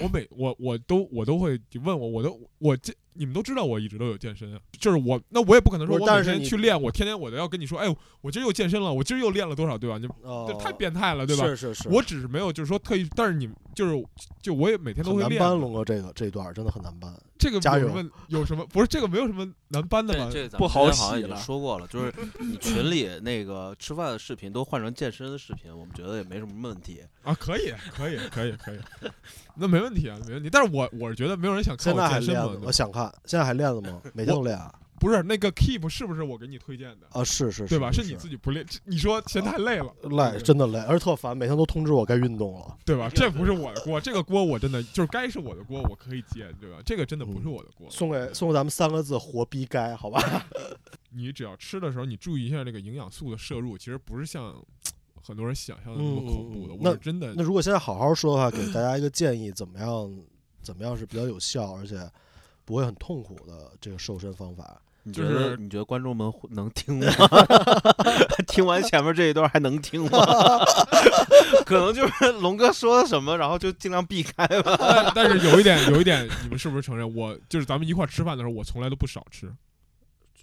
我每我我都我都会你问我我都我这你们都知道我一直都有健身啊，就是我那我也不可能说我每天去练，我天天我都要跟你说，哎，我今儿又健身了，我今儿又练了多少，对吧？你哦这太变态了，对吧？是是是，我只是没有就是说特意，但是你就是就我也每天都会练的，难搬龙哥这个这一段真的很难搬。这个加油有什么有什么不是这个没有什么难搬的吧这？个咱不好们之前好像已经洗了说过了，就是你群里那个吃饭的视频都换成健身的视频，我们觉得也没什么问题。啊，可以，可以，可以，可以，那没问题啊，没问题。但是我我是觉得没有人想看我健身嘛我想看，现在还练了吗？每天都练啊？不是那个 Keep 是不是我给你推荐的？啊，是是，对吧？是是你自己不练，你说嫌太累了，累，真的累，而且特烦，每天都通知我该运动了。对吧？这不是我的锅，这个锅我真的就是该是我的锅，我可以接，对吧？这个真的不是我的锅。送给送给咱们三个字：活逼该，好吧？你只要吃的时候，你注意一下这个营养素的摄入，其实不是像 很多人想象的那么恐怖的。嗯嗯嗯我真的那如果现在好好说的话，给大家一个建议，怎么样？怎么样是比较有效，而且不会很痛苦的这个瘦身方法？你觉就是得你觉得观众们会能听吗？听完前面这一段还能听吗？可能就是龙哥说什么，然后就尽量避开吧。但但是有一点，有一点，你们是不是承认我就是咱们一块吃饭的时候，我从来都不少吃，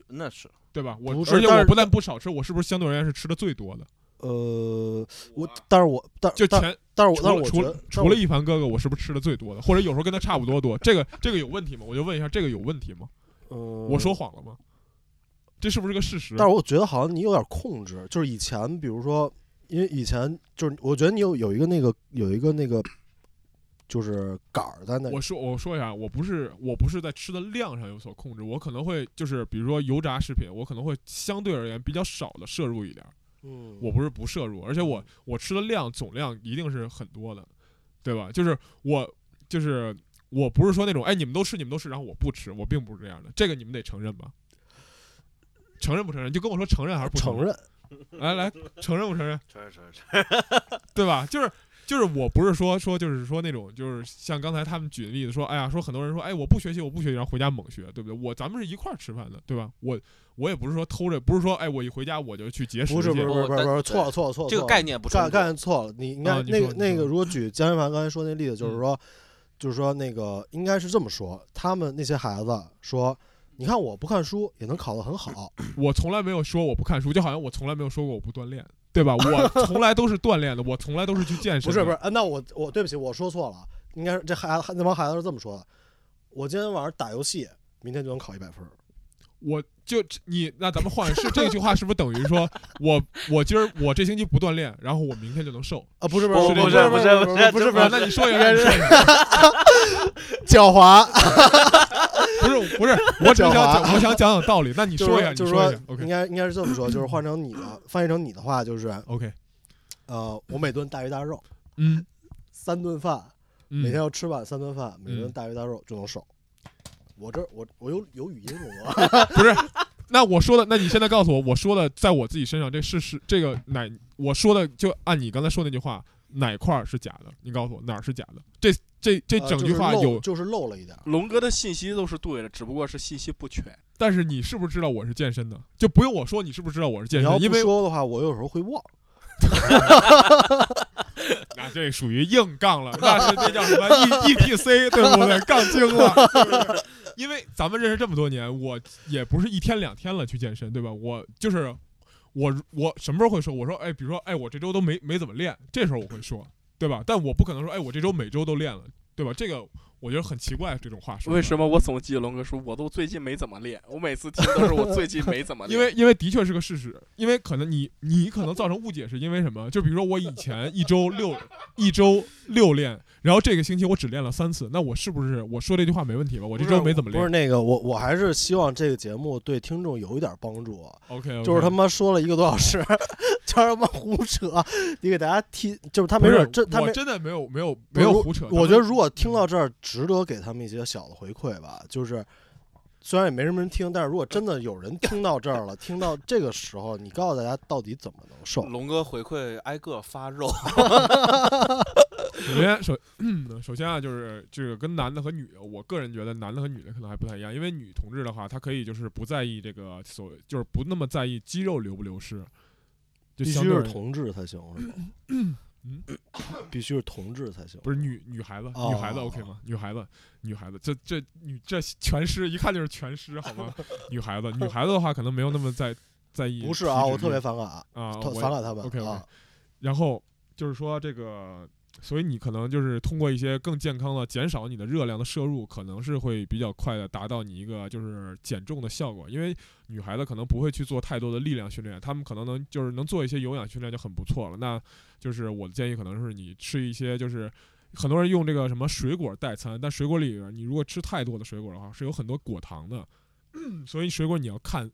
那是对吧？我而且我不但不少吃，我是不是相对而言是吃的最多的？呃，我但是我但就但前但是我除了除了但是我觉得除了一凡哥哥，我是不是吃的最多的？或者有时候跟他差不多多？这个这个有问题吗？我就问一下，这个有问题吗？嗯，我说谎了吗？这是不是个事实？但是我觉得好像你有点控制，就是以前比如说，因为以前就是我觉得你有有一个那个有一个那个就是杆儿在那里我说我说一下，我不是我不是在吃的量上有所控制，我可能会就是比如说油炸食品，我可能会相对而言比较少的摄入一点儿。嗯，我不是不摄入，而且我我吃的量总量一定是很多的，对吧？就是我就是我不是说那种哎你们都吃你们都吃，然后我不吃，我并不是这样的，这个你们得承认吧？承认不承认？就跟我说承认还是不承认？认，来来，承认不承认承认？承认承认 对吧？就是就是我不是说说就是说那种就是像刚才他们举的例子说，哎呀，说很多人说，哎，我不学习，我不学习，然后回家猛学，对不对？我咱们是一块儿吃饭的，对吧？我我也不是说偷着，不是说哎，我一回家我就去节食不是不是不是不是错错错，这个概念不冲概念错了，你应该那个那个，如果举江一凡刚才说那例子，就是说，就是说那个应该是这么说，他们那些孩子说，你看我不看书也能考得很好，我从来没有说我不看书，就好像我从来没有说过我不锻炼，对吧？我从来都是锻炼的，我从来都是去健身。不是不是，啊那我我对不起，我说错了，应该是这孩子那帮孩子是这么说的，我今天晚上打游戏，明天就能考一百分。我就你那咱们换是这句话是不是等于说 我我今儿我这星期不锻炼，然后我明天就能瘦？啊，不是不不是不不是不不是不是不不是不是，啊那你说一下，你说一下 狡猾。不是不是，我只是想讲，我想讲讲道理。那你说一下，你就是说。应该应该是这么说，就是换成你的翻译成你的话，就是 OK，呃，我每顿大鱼大肉，嗯，三顿饭，嗯每天要吃满三顿饭，每顿嗯大鱼大肉就能瘦。我这我我有有语音了我，不是。那我说的，那你现在告诉我，我说的在我自己身上，这是是这个哪？我说的就按你刚才说那句话，哪块儿是假的？你告诉我哪儿是假的？这这这呃整句就是漏话有，就是漏了一点儿。龙哥的信息都是对的，只不过是信息不全。但是你是不是知道我是健身的？就不用我说，你是不是知道我是健身？你要不因为说的话，我有时候会忘。那这属于硬杠了，那是那叫什么 E E T C 对不对？杠精了？因为咱们认识这么多年，我也不是一天两天了去健身，对吧？我就是我我什么时候会说？我说哎，比如说哎，我这周都没没怎么练，这时候我会说，对吧？但我不可能说哎，我这周每周都练了，对吧？这个我觉得很奇怪，这种话说。为什？么我总记得龙哥说，我都最近没怎么练，我每次听都是我最近没怎么 练。因为因为的确是个事实，因为可能你你可能造成误解，是因为什么？就比如说我以前一周六一周六练，然后这个星期我只练了三次，那我是不是我说这句话没问题吧？我这周没怎么练不是练。那个，我我还是希望这个节目对听众有一点帮助。OK，, 就是他妈说了一个多小时，就是他妈胡扯，你给大家听，就是他没准真他没。我真的没有没有没有胡扯。我觉得如果听到这儿，值得给他们一些小的回馈吧。就是虽然也没什么人听，但是如果真的有人听到这儿了，听到这个时候，你告诉大家到底怎么能瘦。龙哥回馈挨个发肉，首先，首首先啊，就是这个跟男的和女的，我个人觉得男的和女的可能还不太一样，因为女同志的话，她可以就是不在意这个所谓，就是不那么在意肌肉流不流失，就必须是同志才行是吗？嗯，必须是同志才行。不是女女孩子，哦女孩子 OK 吗？女孩子，女孩子，这这女这全尸，一看就是全尸，好吗？女孩子，女孩子的话可能没有那么在在意。不是啊，我特别反感，啊，反感他们。OK 然后就是说这个，所以你可能就是通过一些更健康的减少你的热量的摄入，可能是会比较快的达到你一个就是减重的效果。因为女孩子可能不会去做太多的力量训练，她们可能能就是能做一些有氧训练就很不错了。那就是我的建议可能是你吃一些就是。很多人用这个什么水果代餐，但水果里边你如果吃太多的水果的话，是有很多果糖的，所以水果你要看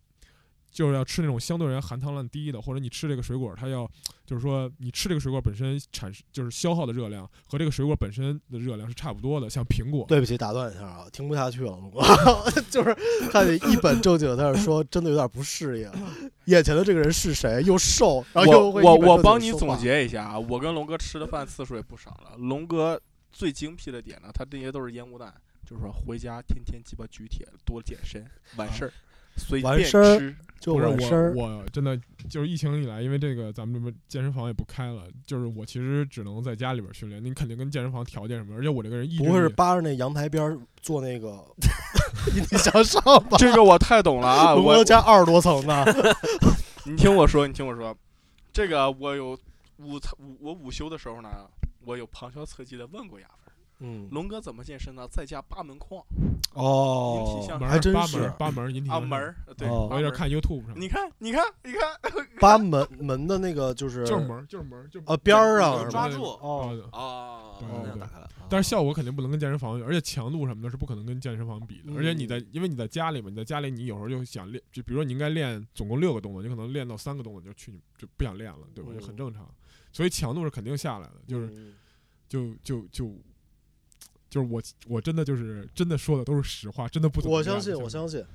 就是要吃那种相对而言含糖量低的，或者你吃这个水果，它要就是说你吃这个水果本身产生就是消耗的热量和这个水果本身的热量是差不多的，像苹果。对不起，打断一下啊，听不下去了，龙哥，就是看你一本正经地在那说，真的有点不适应。眼前的这个人是谁？又瘦，然后又我我会一本正经我帮你总。结一下啊，我跟龙哥吃的饭次数也不少了。龙哥最精辟的点呢，他这些都是烟雾弹，就是说回家天天鸡巴举铁，多健身，完事儿，随便完事儿吃。就不是我，我真的就是疫情以来，因为这个咱们这边健身房也不开了，就是我其实只能在家里边训练。你肯定跟健身房条件什么，而且我这个人一不会是扒着那阳台边儿做那个引体向上吧？这个我太懂了啊！我要加二十多层呢。你听我说，你听我说，这个我有午餐午我午休的时候呢，我有旁敲侧击的问过雅芬，嗯，龙哥怎么健身呢？在家八门框。哦。引体向，门还真是八门儿八门儿引体啊门儿，对，我有点看 YouTube 上，你看，你看，你看，八门门的那个就是 就是门儿，就是门儿，就是啊边儿上是吧抓住。哦。哦。哦对对对。打开了。但是效果肯定不能跟健身房，而且强度什么的是不可能跟健身房比的。嗯。而且你在，因为你在家里嘛，你在家里你有时候就想练，就比如说你应该练总共六个动作，你可能练到三个动作你就去就不想练了，对吧？嗯就很正常。所以强度是肯定下来的，就是嗯。就就就就是我我真的就是真的说的都是实话，真的不怎么练我相信，我相信，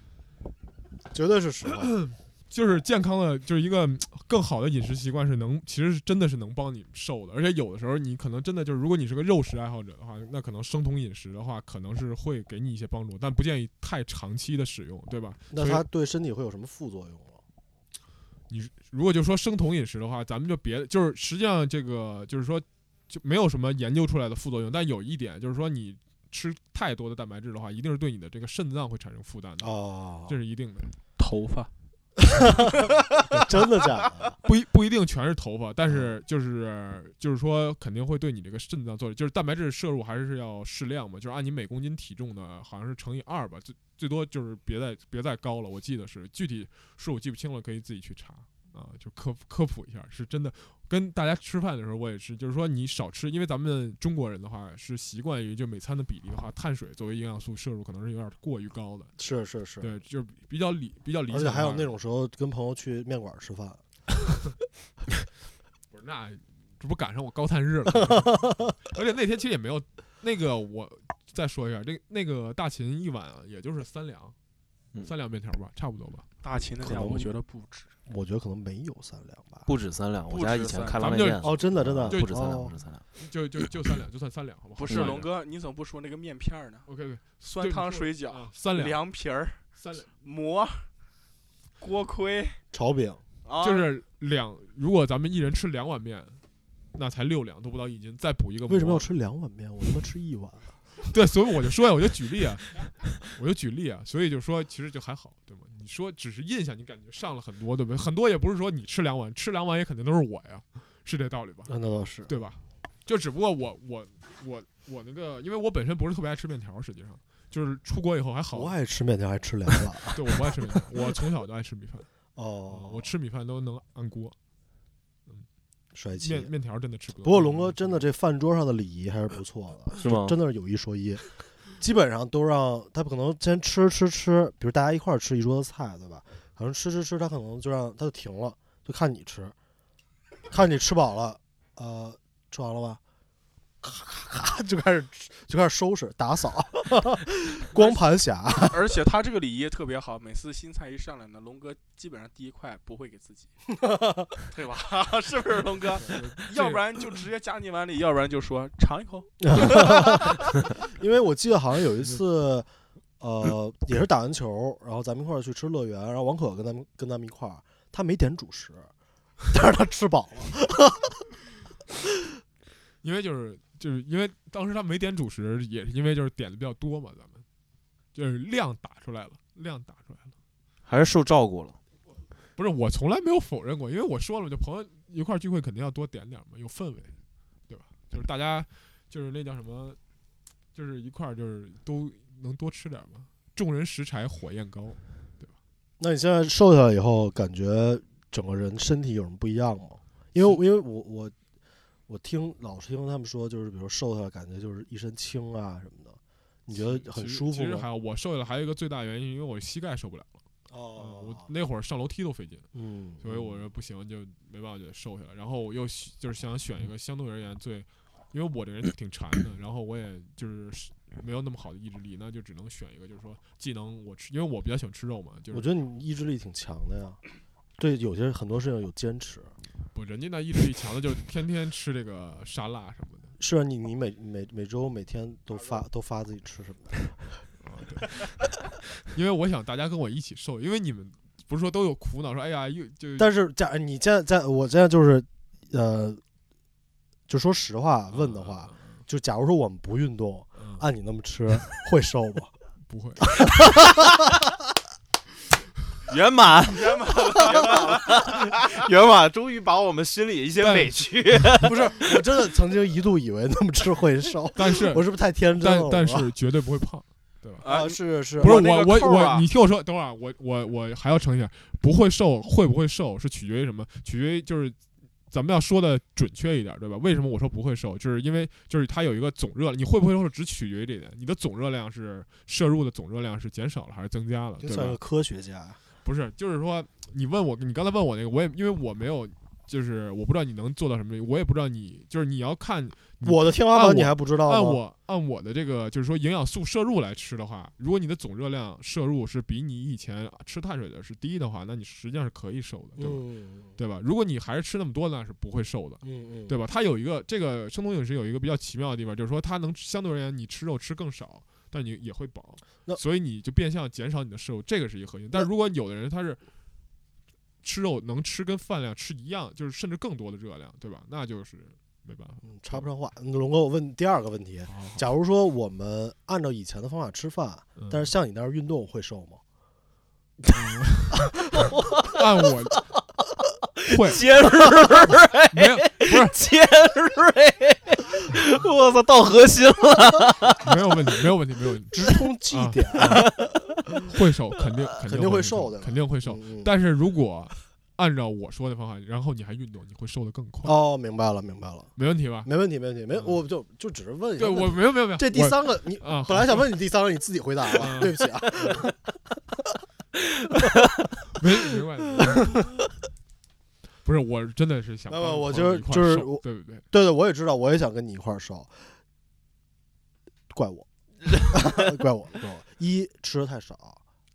绝对是实话。就是健康的，就是一个嗯更好的饮食习惯是能，其实是真的是能帮你瘦的。而且有的时候你可能真的就是，如果你是个肉食爱好者的话，那可能生酮饮食的话，可能是会给你一些帮助，但不建议太长期的使用，对吧？那它对身体会有什么副作用吗？如果就说生酮饮食的话，咱们就别就是实际上这个就是说就没有什么研究出来的副作用，但有一点就是说你吃太多的蛋白质的话，一定是对你的这个肾脏会产生负担的，哦这，是一定的。头发，真的假的？不一不一定全是头发，但是就是就是说肯定会对你这个肾脏做，就是蛋白质摄入还是要适量嘛，就是按你每公斤体重的好像是乘以二吧，最最多就是别再别再高了，我记得是具体数我记不清了，可以自己去查啊，就科科普一下，是真的。跟大家吃饭的时候，我也是，就是说你少吃，因为咱们中国人的话是习惯于就每餐的比例的话，碳水作为营养素摄入可能是有点过于高的，是是是，对，就是比较理比较理想。而且还有那种时候跟朋友去面馆吃饭，不是那这不赶上我高碳日了，而且那天其实也没有那个我再说一下，这那个大秦一碗啊也就是三两，嗯三两面条吧，差不多吧。大秦的量我觉得不止。我觉得可能没有三两吧。不止三两，我家以前开拉面店，哦，真的真的不止三两，哦不止三两。就就就三两，就算三两，好不好？不是龙哥，你怎么不说那个面片呢？，OK 酸汤水饺、啊，三两凉皮儿、三两，馍、锅盔炒饼，啊，就是两。如果咱们一人吃两碗面，那才六两，都不到一斤，再补一个。为什么要？吃两碗面？我他妈吃一碗。对，所以我就说呀，我就举例啊，我就举例啊，所以就说其实就还好，对吗？你说只是印象，你感觉上了很多，对不对？很多也不是说你吃两碗，吃两碗也肯定都是我呀，是这道理吧？那那倒是。对吧？就只不过我我我我那个，因为我本身不是特别爱吃面条，实际上就是出国以后还好不，爱吃面条，还吃两碗。对，我不爱吃面条，我从小就爱吃米饭，哦，我吃米饭都能按锅，帅气面。面条真的吃。不过龙哥真的这饭桌上的礼仪还是不错的，是吗真的是有一说一，基本上都让他不可能先吃吃吃，比如大家一块儿吃一桌子菜，对吧？可能吃吃吃，他可能就让他就停了，就看你吃，看你吃饱了，呃，吃完了吧？咔咔咔就开始就开始收拾打扫，光盘侠。而且他这个礼仪特别好，每次新菜一上来呢，龙哥基本上第一块不会给自己，对吧？是不是龙哥？要不然就直接夹你碗里，要不然就说尝一口。因为我记得好像有一次，呃，也是打完球，然后咱们一块儿去吃乐园，然后王可跟咱们跟咱们一块儿，他没点主食，但是他吃饱了。因为就是就是因为当时他没点主食，也是因为就是点的比较多嘛，咱们就是量打出来了，量打出来了。还是受照顾了。不是我从来没有否认过，因为我说了嘛，就朋友一块儿聚会肯定要多点点嘛，有氛围，对吧？就是大家就是那叫什么，就是一块儿就是都能多吃点嘛。众人拾柴火焰高，对吧那你现在瘦下来以后，感觉整个人身体有什么不一样吗？因为因为我我我听老是听他们说，就是比如瘦下来，感觉就是一身轻啊什么的，你觉得很舒服吗？其实还有我瘦下来还有一个最大原因，因为我膝盖受不了了，嗯哦我那会儿上楼梯都费劲。嗯，所以我说不行，就没办法就得瘦下来。然后我又就是想选一个相对而言最，因为我这人挺馋的，然后我也就是没有那么好的意志力，那就只能选一个，就是说既能我吃，因为我比较喜欢吃肉嘛，就是我觉得你意志力挺强的呀，对有些很多事情有坚持。不人家那意志力强的，就是天天吃这个沙拉什么的。是啊，你你每每每周每天都发都发自己吃什么的，啊，对，因为我想大家跟我一起瘦，因为你们不是说都有苦恼说，哎呀，又就但是假你现在在我现在就是，呃，就说实话问的话，，就假如说我们不运动，嗯嗯。按你那么吃会瘦吗？不会，圆满，圆满，圆满，圆满，终于把我们心里一些委屈。不是，我真的曾经一度以为那么吃会瘦，但是我是不是太天真了？但但是绝对不会胖，对吧？啊，是是，不是我我我你听我说，等会儿啊我我我还要澄清一下，不会瘦会不会瘦是取决于什么？取决于就是咱们要说的准确一点，对吧？为什么我说不会瘦？就是因为就是它有一个总热量，你会不会瘦只取决于这点，你的总热量是摄入的总热量是减少了还是增加了，对吧就算个？科学家。不是，就是说你问我，你刚才问我那个，我也因为我没有。就是我不知道你能做到什么，我也不知道你就是你要看你我的天花板你还不知道吗？按我按我的这个就是说营养素摄入来吃的话，如果你的总热量摄入是比你以前吃碳水的是低的话，那你实际上是可以瘦的，对吧？嗯对吧？如果你还是吃那么多，那是不会瘦的，嗯嗯，对吧？它有一个这个生酮饮食有一个比较奇妙的地方，就是说它能相对而言你吃肉吃更少，但你也会饱，所以你就变相减少你的摄入，这个是一个核心。但如果有的人他是吃肉能吃跟饭量吃一样，就是甚至更多的热量，对吧？那就是没办法。嗯插不上话。龙哥，我问第二个问题：假如说我们按照以前的方法吃饭，嗯但是像你那样运动会瘦吗？按我会尖锐，没有不是 尖锐，我操，到核心了。没有问题，没有问题，没有问题。直通绩点，会瘦，肯定肯肯定会会瘦的肯定会瘦。但是如果按照我说的方法，然后你还运动，你会瘦得更快，哦，明白了，明白了，没问题吧？没问题，没问题，没，嗯我就就只是问一下对。我没有没有没有，这第三个你啊，本来想问你第三个，你自己回答了，嗯对不起啊。没没关系。不是，我真的是想那么我就是就是对对对？对对，我也知道，我也想跟你一块儿瘦，怪我，怪我，怪我。一吃的太少，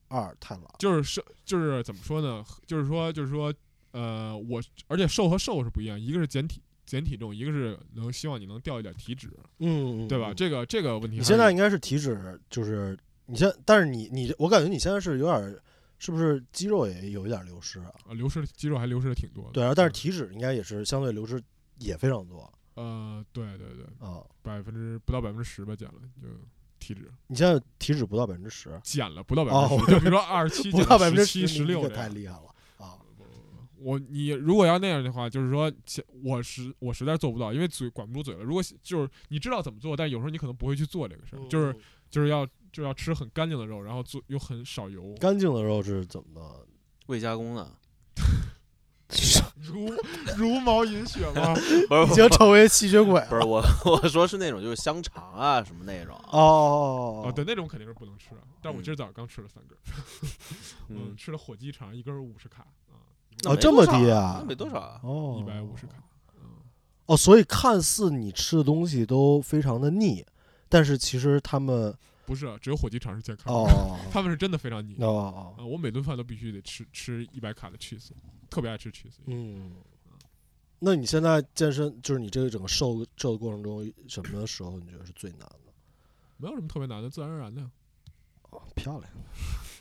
二太懒。就是瘦，就是怎么说呢？就是说，就是说，呃，我而且瘦和瘦是不一样，一个是减体减体重，一个是能希望你能掉一点体脂，嗯，对吧？嗯这个这个问题，你现在应该是体脂，就是你现，但是你你，我感觉你现在是有点儿，是不是肌肉也有一点儿流失啊？啊流失肌肉还流失的挺多的。对啊，但是嗯体脂应该也是相对流失也非常多呃，对对对，啊。百分之不到百分之十吧，减了就体脂你现在体脂不到百分之十，减了不到百哦分之十，就比如说二十七 不到百分之七十六。太厉害了啊！我你如果要那样的话，就是说，我实我实在做不到，因为嘴管不住嘴了。如果就是你知道怎么做，但有时候你可能不会去做这个事儿，就是嗯就是要就要吃很干净的肉，然后做又很少油，干净的肉是怎么的？未加工的，如如毛饮血吗？不是已经成为吸血鬼不是。我 我说是那种就是香肠啊什么那种。哦啊，对，那种肯定是不能吃的。但我今儿早上刚吃了三根儿，嗯，嗯，吃了火鸡肠，一根五十卡啊，哦这么低啊？啊那没多少啊。哦，一百五十卡。哦，所以看似你吃的东西都非常的腻，但是其实他们不是，只有火鸡肠是健康的，哦 他们是真的非常腻。哦我每顿饭都必须得吃吃一百卡的 cheese，特别爱吃 cheese。嗯，那你现在健身，就是你这个整个瘦瘦的过程中，什么时候你觉得是最难的？没有什么特别难的，自然而然的呀。哦，漂亮，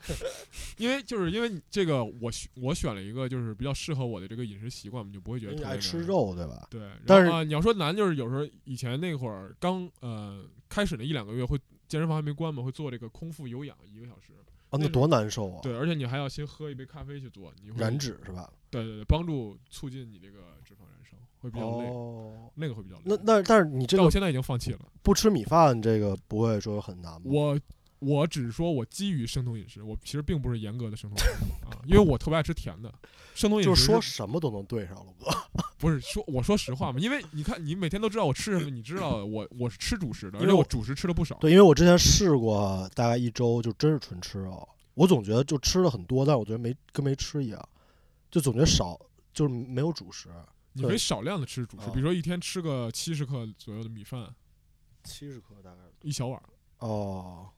因为就是因为你这个我选我选了一个就是比较适合我的这个饮食习惯我们就不会觉得特别因为你爱吃难。肉对吧？对，然但是你要说难，就是有时候以前那会儿刚呃开始那一两个月会健身房还没关嘛，会做这个空腹有氧一个小时。啊，那那多难受啊！对，而且你还要先喝一杯咖啡去做，你会燃脂是吧？对对对，帮助促进你这个脂肪燃烧，会比较累，哦，那个会比较累。那那但是你这个但我现在已经放弃了。不吃米饭，这个不会说很难吗？我我只是说我基于生酮饮食，我其实并不是严格的生酮饮食啊，因为我特别爱吃甜的。生酮饮食就是说什么都能对上了，哥。不是说我说实话嘛，因为你看你每天都知道我吃什么，你知道我我是吃主食的，而因为我且我主食吃了不少。对，因为我之前试过大概一周，就真是纯吃肉。我总觉得就吃了很多，但我觉得没跟没吃一样，就总觉得少，就是没有主食。你可以少量的吃主食，啊比如说一天吃个七十克左右的米饭，七十克大概。一小碗儿。哦，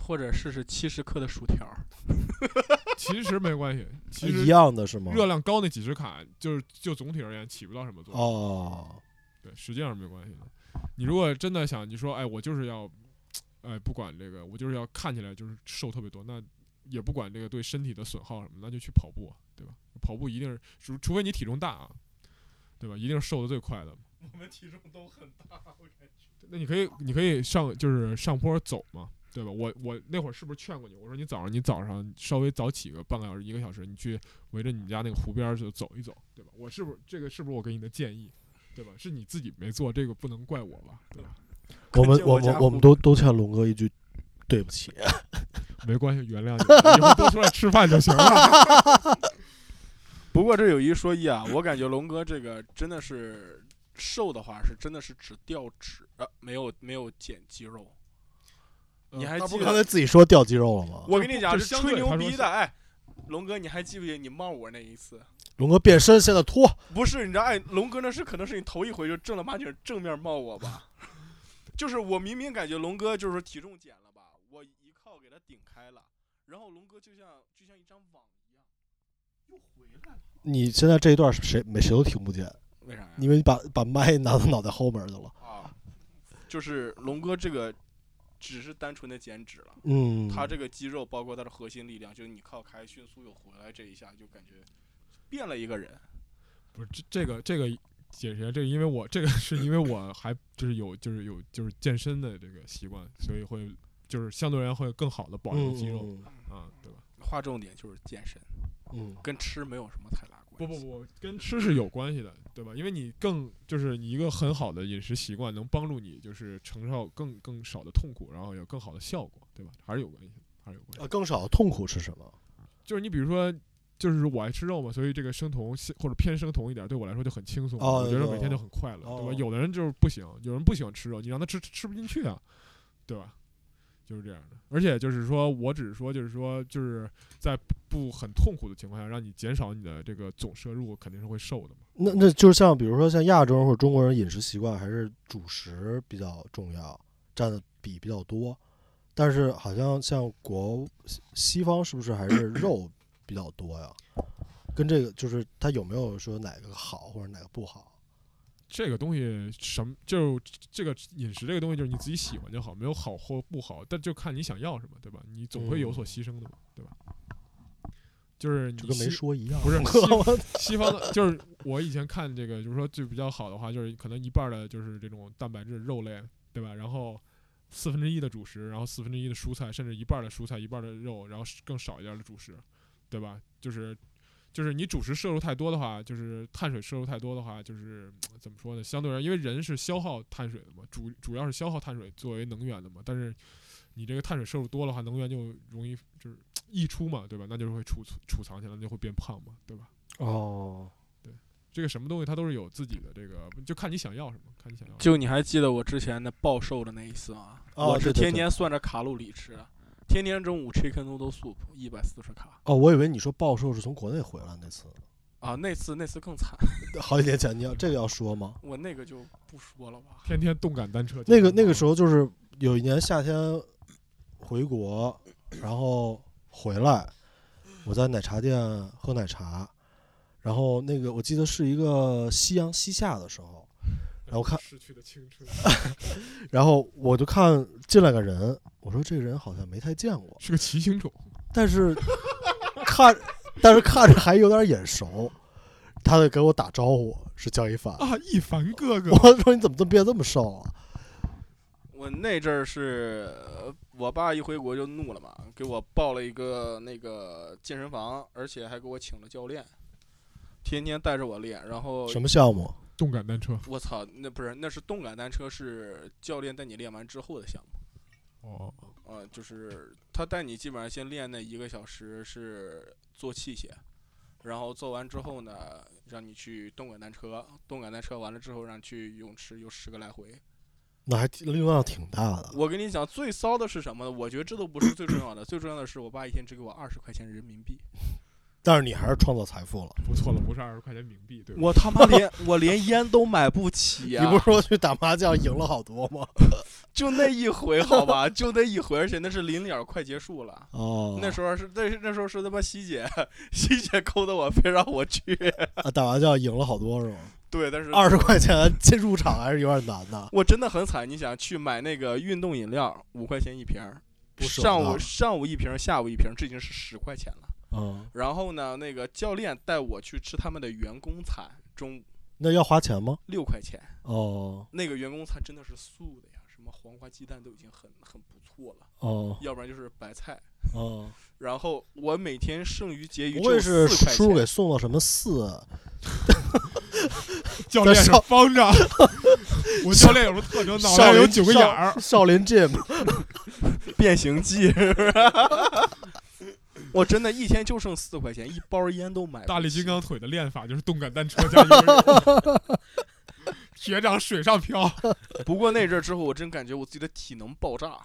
或者试试七十克的薯条儿，其实没关系，其实一实样的是吗？热量高那几十卡，就是就总体而言起不到什么作用。哦，对，实际上是没关系的。你如果真的想，你说，哎，我就是要，哎，不管这个，我就是要看起来就是瘦特别多，那也不管这个对身体的损耗什么，那就去跑步，对吧？跑步一定是，除除非你体重大啊，对吧？一定是瘦的最快的。我们体重都很大，我感觉。那你可以，你可以上就是上坡走嘛，对吧？我我那会儿是不是劝过你？我说你早上你早上稍微早起个半个小时一个小时，你去围着你们家那个湖边儿就走一走，对吧？我是不是这个是不是我给你的建议，对吧？是你自己没做，这个不能怪我吧，对吧？我们我我们我们都都欠龙哥一句对不起。没关系，原谅你，以后多出来吃饭就行了。不过这有一说一啊，我感觉龙哥这个真的是瘦的话，是真的是只掉脂，呃，没有没有减肌肉。你还他不记得？是刚才自己说掉肌肉了吗？我跟你讲，是吹牛逼的。哎，龙哥，你还记不记得你骂我那一次？龙哥变身现在脱，不是，你知道，哎，龙哥那是可能是你头一回就正儿八经正面骂我吧？就是我明明感觉龙哥就是体重减了吧，我一靠给他顶开了，然后龙哥就像就像一张网一样，又回来了。你现在这一段谁没谁都听不见，为啥呀？因为你把把麦拿到脑袋后面去了。啊，就是龙哥这个只是单纯的减脂了，嗯，他这个肌肉包括他的核心力量，就是你靠开迅速又回来这一下，就感觉变了一个人。不是这这个这个解释一下这个，因为我这个是因为我还就是有就是有就是健身的这个习惯，所以会就是相对而言会更好的保留肌肉嗯啊，对吧？划重点就是健身，嗯，跟吃没有什么太大不。不不，跟吃是有关系的，对吧？因为你更就是你一个很好的饮食习惯，能帮助你就是承受更更少的痛苦，然后有更好的效果，对吧？还是有关系的，还是有关系呃，。更少的痛苦是什么？就是你比如说，就是我爱吃肉嘛，所以这个生酮或者偏生酮一点，对我来说就很轻松，哦我觉得每天就很快乐，对哦吧？有的人就是不行，有人不喜欢吃肉，你让他吃吃不进去啊，对吧？就是这样的，而且就是说我只是说，就是说，就是在不很痛苦的情况下，让你减少你的这个总摄入，肯定是会瘦的嘛。那那就是像比如说像亚洲人或者中国人饮食习惯还是主食比较重要，占的比比较多。但是好像像国西西方是不是还是 肉比较多呀？跟这个就是它有没有说哪个好或者哪个不好？这个东西什么就这个饮食这个东西，就是你自己喜欢就好，没有好或不好，但就看你想要什么，对吧？你总会有所牺牲的嘛，对吧？就是你就跟没西说一样。不是 我西方的，就是我以前看这个，就是说就比较好的话，就是可能一半儿的就是这种蛋白质肉类，对吧？然后四分之一的主食，然后四分之一的蔬菜，甚至一半儿的蔬菜，一半的肉，然后更少一点儿的主食，对吧？就是就是你主食摄入太多的话，就是碳水摄入太多的话，就是怎么说呢？相对而言，因为人是消耗碳水的嘛，主主要是消耗碳水作为能源的嘛，但是你这个碳水摄入多的话，能源就容易就是溢出嘛，对吧？那就是会储储储藏起来，那就会变胖嘛，对吧？哦，对这个什么东西它都是有自己的这个，就看你想要什么，看你想要什么。就你还记得我之前的暴瘦的那一次吗？我是天天算着卡路里吃的，天天中午 chicken noodle soup 一百四十卡。哦，我以为你说暴瘦是从国内回来那次。啊，那次那次更惨，好几年前，你要这个要说吗？我那个就不说了吧。天天动感单车。那个那个时候，就是有一年夏天回国，然后回来，我在奶茶店喝奶茶，然后那个我记得是一个夕阳西下的时候，然后看失去的青春，然后我就看进来个人，我说这个人好像没太见过，是个骑行种。但是看但是看着还有点眼熟，他就给我打招呼是江一凡，啊，一凡哥哥，我说你怎么这么变这么瘦啊？我那阵儿是呃我爸一回国就怒了嘛，给我报了一个那个健身房，而且还给我请了教练，天天带着我练。然后什么项目？动感单车。我操，那不是那是动感单车，是教练带你练完之后的项目。哦，呃，就是他带你基本上先练那一个小时是做器械，然后做完之后呢，让你去动感单车，动感单车完了之后让你去泳池游十个来回。那还运动量挺大的。我跟你讲，最骚的是什么呢？我觉得这都不是最重要的，最重要的是我爸一天只给我二十块钱人民币。但是你还是创造财富了。不错了，不是二十块钱冥币，对吧？我他妈连我连烟都买不起呀、你不是说去打麻将赢了好多吗？就那一回好吧，就那一回，而且那是临了快结束了。哦，那时候是那那时候是他妈西姐，西姐抠的我，非让我去。啊打麻将赢了好多是吗？对，但是二十块钱进入场还是有点难的。我真的很惨。你想去买那个运动饮料，五块钱一瓶儿，上午上午一瓶儿，下午一瓶儿，这已经是十块钱了。嗯，然后呢，那个教练带我去吃他们的员工餐，中午那要花钱吗？六块钱。哦那个员工餐真的是素的呀，什么黄瓜鸡蛋都已经很很不错了，哦要不然就是白菜。哦，然后我每天剩余结余不只有会是叔叔给，送到什么寺？教练是方丈。我教练有什么特征？脑袋有九个眼儿。少林 gym 变形记。我真的一天就剩四块钱，一包烟都买不起。大力金刚腿的练法就是动感单车加 游泳，铁掌水上漂。不过那阵儿之后，我真感觉我自己的体能爆炸，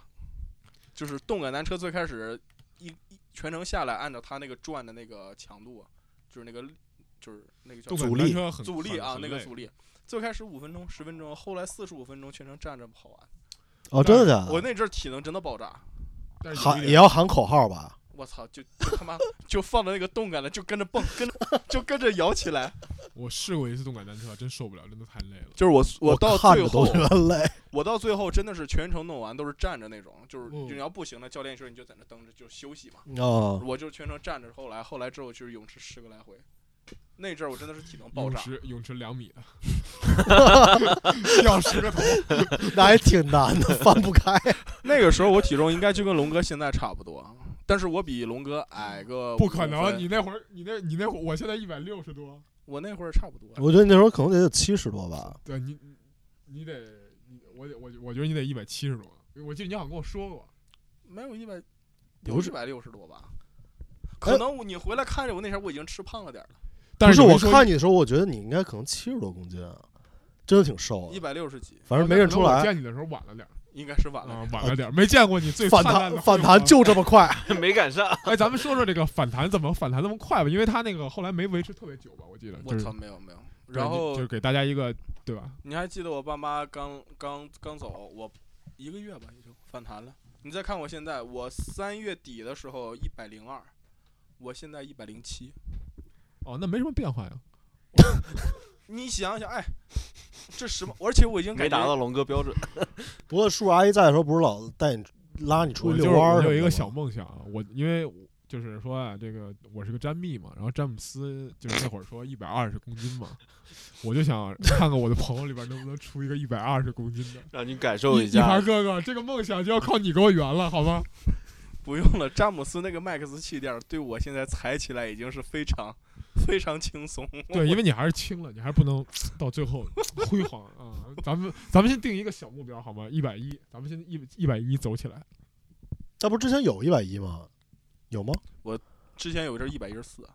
就是动感单车最开始一一全程下来，按照它那个转的那个强度，就是那个就是那个叫什么阻力阻力啊，那个阻力。最开始五分钟、十分钟，后来四十五分钟全程站着跑完。哦，真的假的？我那阵儿体能真的爆炸，喊也要喊口号吧？我操，就就他妈就放的那个动感的，就跟着蹦，跟着就跟着摇起来。我试过一次动感单车，真受不了，真的太累了。就是我我到最后，累。我到最后真的是全程弄完都是站着那种，就是嗯你要不行了，教练说你就在那蹬着就休息嘛。哦，我就全程站着，后来后来之后就是泳池十个来回，那阵儿我真的是体能爆炸。泳池泳池两米的，掉十个头。那还挺难的，翻不开。那个时候我体重应该就跟龙哥现在差不多，但是我比龙哥矮个不可能，你那会儿，你那，你那会儿，我现在一百六十多。我那会儿差不多。我觉得你那时候可能得有七十多吧。对你，你得，我得我我觉得你得一百七十多。我记得你好像跟我说过，没有一百，不是有一百六十多吧？可能你回来看着我那时候我已经吃胖了点儿了，不是我但是有人说看你的时候，我觉得你应该可能七十多公斤啊，真的挺瘦一。百六十几，反正没认出我来，见你的时候晚了点儿应该是晚了晚了点儿，没见过你最反弹反弹就这么快。没赶上。哎，咱们说说这个反弹怎么反弹那么快吧？因为他那个后来没维持特别久吧，我记得。就是我操，没有没有。然后就是给大家一个对吧？你还记得我爸妈刚刚刚走，我一个月吧也就反弹了。你再看我现在，我三月底的时候一百零二，我现在一百零七。哦，那没什么变化呀。你想想，哎，这什么？而且我已经没达到龙哥标准，不过叔叔阿姨在的时候，不是老带你拉你出去遛弯儿我有一个小梦想，我因为就是说啊，这个我是个詹密嘛，然后詹姆斯就是那会儿说一百二十公斤嘛，我就想看看我的朋友里边能不能出一个一百二十公斤的。让你感受一一下盘。哥哥，这个梦想就要靠你给我圆了，好吗？不用了。詹姆斯那个麦克斯气垫儿对我现在踩起来已经是非常 非常轻松。对，因为你还是轻了，你还是不能 到最后 辉煌啊！咱们咱们先定一个小目标好吗？一百一，咱们先一一百一走起来。那不之前有一百一吗？有吗？我之前有一阵一百一十四，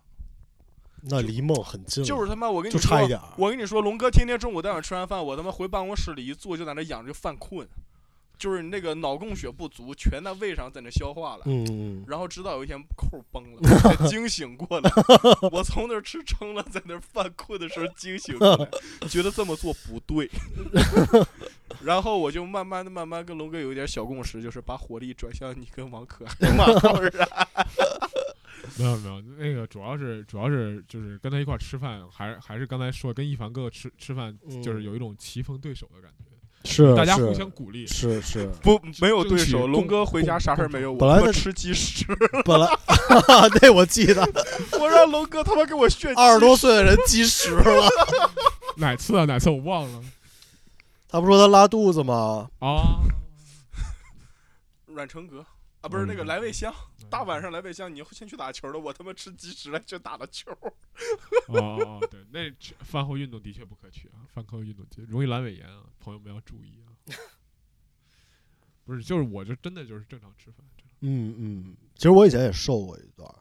那离梦很近，就是他妈我跟你就说，差一点。我跟你说，龙哥天天中午带我吃完饭，我他妈回办公室里一坐就在那养着就犯困，就是那个脑供血不足，全在胃上在那消化了。嗯嗯，然后直到有一天扣崩了，惊醒过来。我从那儿吃撑了，在那儿犯困的时候惊醒过来，觉得这么做不对。然后我就慢慢的、慢慢跟龙哥有一点小共识，就是把火力转向你跟王可爱、马浩然。没有没有，那个主要是主要是就是跟他一块儿吃饭，还是还是刚才说跟一凡哥哥吃吃饭，就是嗯有一种棋逢对手的感觉，是大家是互相鼓励。是是，不，没有对手。龙哥回家啥事儿没有，我他妈本来在吃鸡屎。本来那我记得 我让龙哥他妈给我炫二十多岁的人鸡食了，哪次啊？哪次我忘了他不说他拉肚子吗？啊。阮成格啊，不是那个嗯来味香。大晚上来味香，你先去打球了，我他妈吃鸡屎了就打了球。哦对，那饭后运动的确不可取啊，饭后运动就容易阑尾炎啊，朋友们要注意啊。不是，就是我就真的就是正常吃饭，嗯嗯，其实我以前也瘦过一段儿，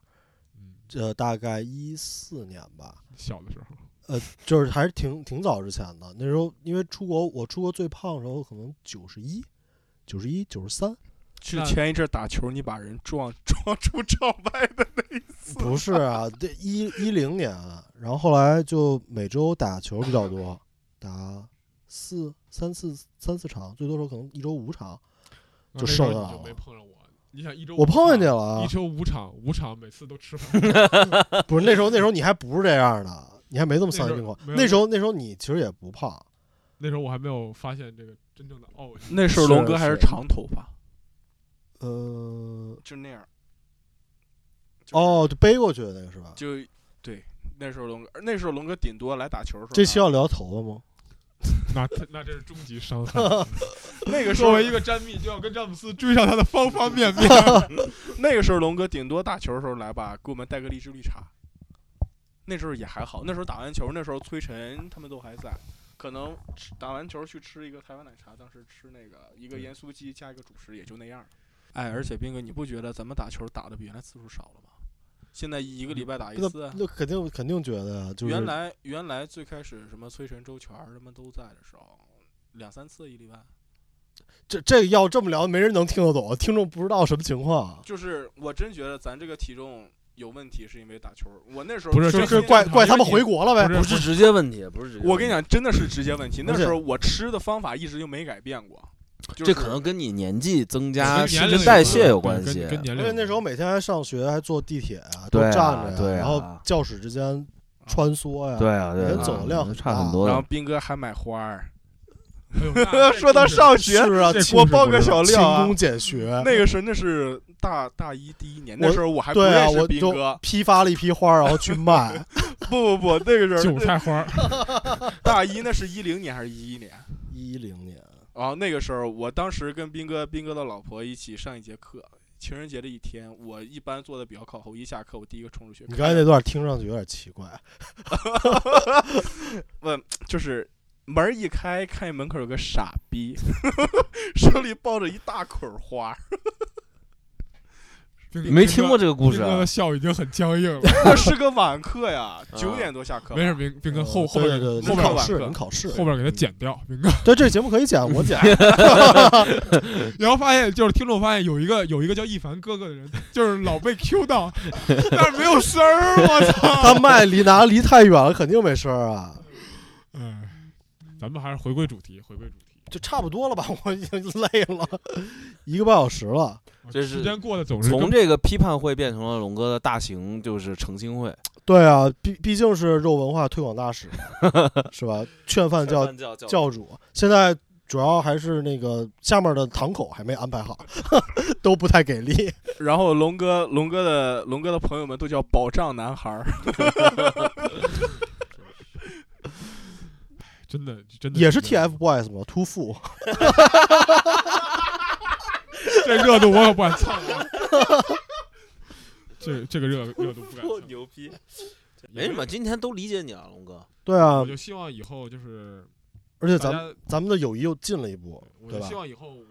嗯，呃，大概一四年吧，小的时候，呃就是还是挺挺早之前的。那时候因为出国，我出国最胖的时候可能九十一、九十一、九十三，是前一阵打球，你把人撞 撞出场外的那一次。不是啊，这一一零年，然后后来就每周打球比较多，打四三四三四场，最多时候可能一周五场。就瘦下了没碰上我。你想一周我碰见你了，啊，一周五场，五场每次都吃饭。不是那时候那时候你还不是这样的，你还没这么丧心病狂。那时候那时候你其实也不胖，那时候我还没有发现这个真正的奥义。那时候龙哥还是是长头发，呃，就那样。就是哦，就背过去的那个是吧？就对，那时候龙哥，那时候龙哥顶多来打球的时候，这期要聊头发吗？那那这是终极伤害。那个时候作为一个詹密，就要跟詹姆斯追上他的方方面面。那个时候龙哥顶多打球的时候来吧，给我们带个荔枝绿茶。那时候也还好，那时候打完球，那时候崔晨他们都还在，可能打完球去吃一个台湾奶茶，当时吃那个一个盐酥鸡加一个主食，也就那样。哎，而且斌哥，你不觉得咱们打球打的比原来次数少了吗？现在一个礼拜打一次。那肯定肯定觉得呀，就是原来原来最开始什么崔晨、周全儿他们都在的时候，两三次一礼拜。这这要这么聊，没人能听得懂，听众不知道什么情况。就是我真觉得咱这个体重有问题，是因为打球。我那时候不是怪怪他们回国了呗不？是不是直接问题，不是直接。我跟你，讲，真的是直接问题。那时候我吃的方法一直就没改变过，就这可能跟你年纪增加、新陈代谢有关关系。跟跟年龄。因为那时候每天还上学，还坐地铁啊，都站着呀，对啊然后教室之间穿梭呀，对啊，对啊，人走的量差很多。然后斌哥还买花儿。说到上学，是啊，这勤我报个小勤料啊工，俭学。那个时候那是大大一第一年，我那时候我还不对啊，认识斌哥。批发了一批花，然后去卖。不不不，那个时候韭菜花儿，大一那是一零年还是一一年？一零年，然后那个时候，我当时跟斌哥、斌哥的老婆一起上一节课，情人节的一天，我一般坐的比较靠后，一下课我第一个冲出去。你刚才那段听上去有点奇怪。问就是门儿一开，看见门口有个傻逼，手里抱着一大捆花，没听过这个故事啊斌哥的？笑已经很僵硬了。那是个晚课呀，九点多下课。没事，斌斌哥后后边对对对，后边你考试，考试。后边给他剪掉，斌哥。对，这节目可以剪，我剪。然后发现就是听众发现有一个有一个叫一凡哥哥的人，就是老被 Q 到，但是没有声儿，我操！他麦离拿离太远了，肯定没声儿啊。嗯，咱们还是回归主题，回归主题。就差不多了吧，我已经累了，一个半小时了。这是时间过得总是从这个批判会变成了龙哥的大型就是澄清会，对啊，毕毕竟是肉文化推广大使，是吧？劝饭教教主，现在主要还是那个下面的堂口还没安排好，都不太给力。然后龙哥，龙哥的龙哥的朋友们都叫保障男孩儿，真的真的也是 TFBOYS 嘛，突富。这热度我可不敢蹭啊！这这个热热度不敢蹭。牛逼，没什么，今天都理解你了，龙哥。对啊我，就希望以后就是而且咱们，咱们的友谊又进了一步，对吧我就希？望以后我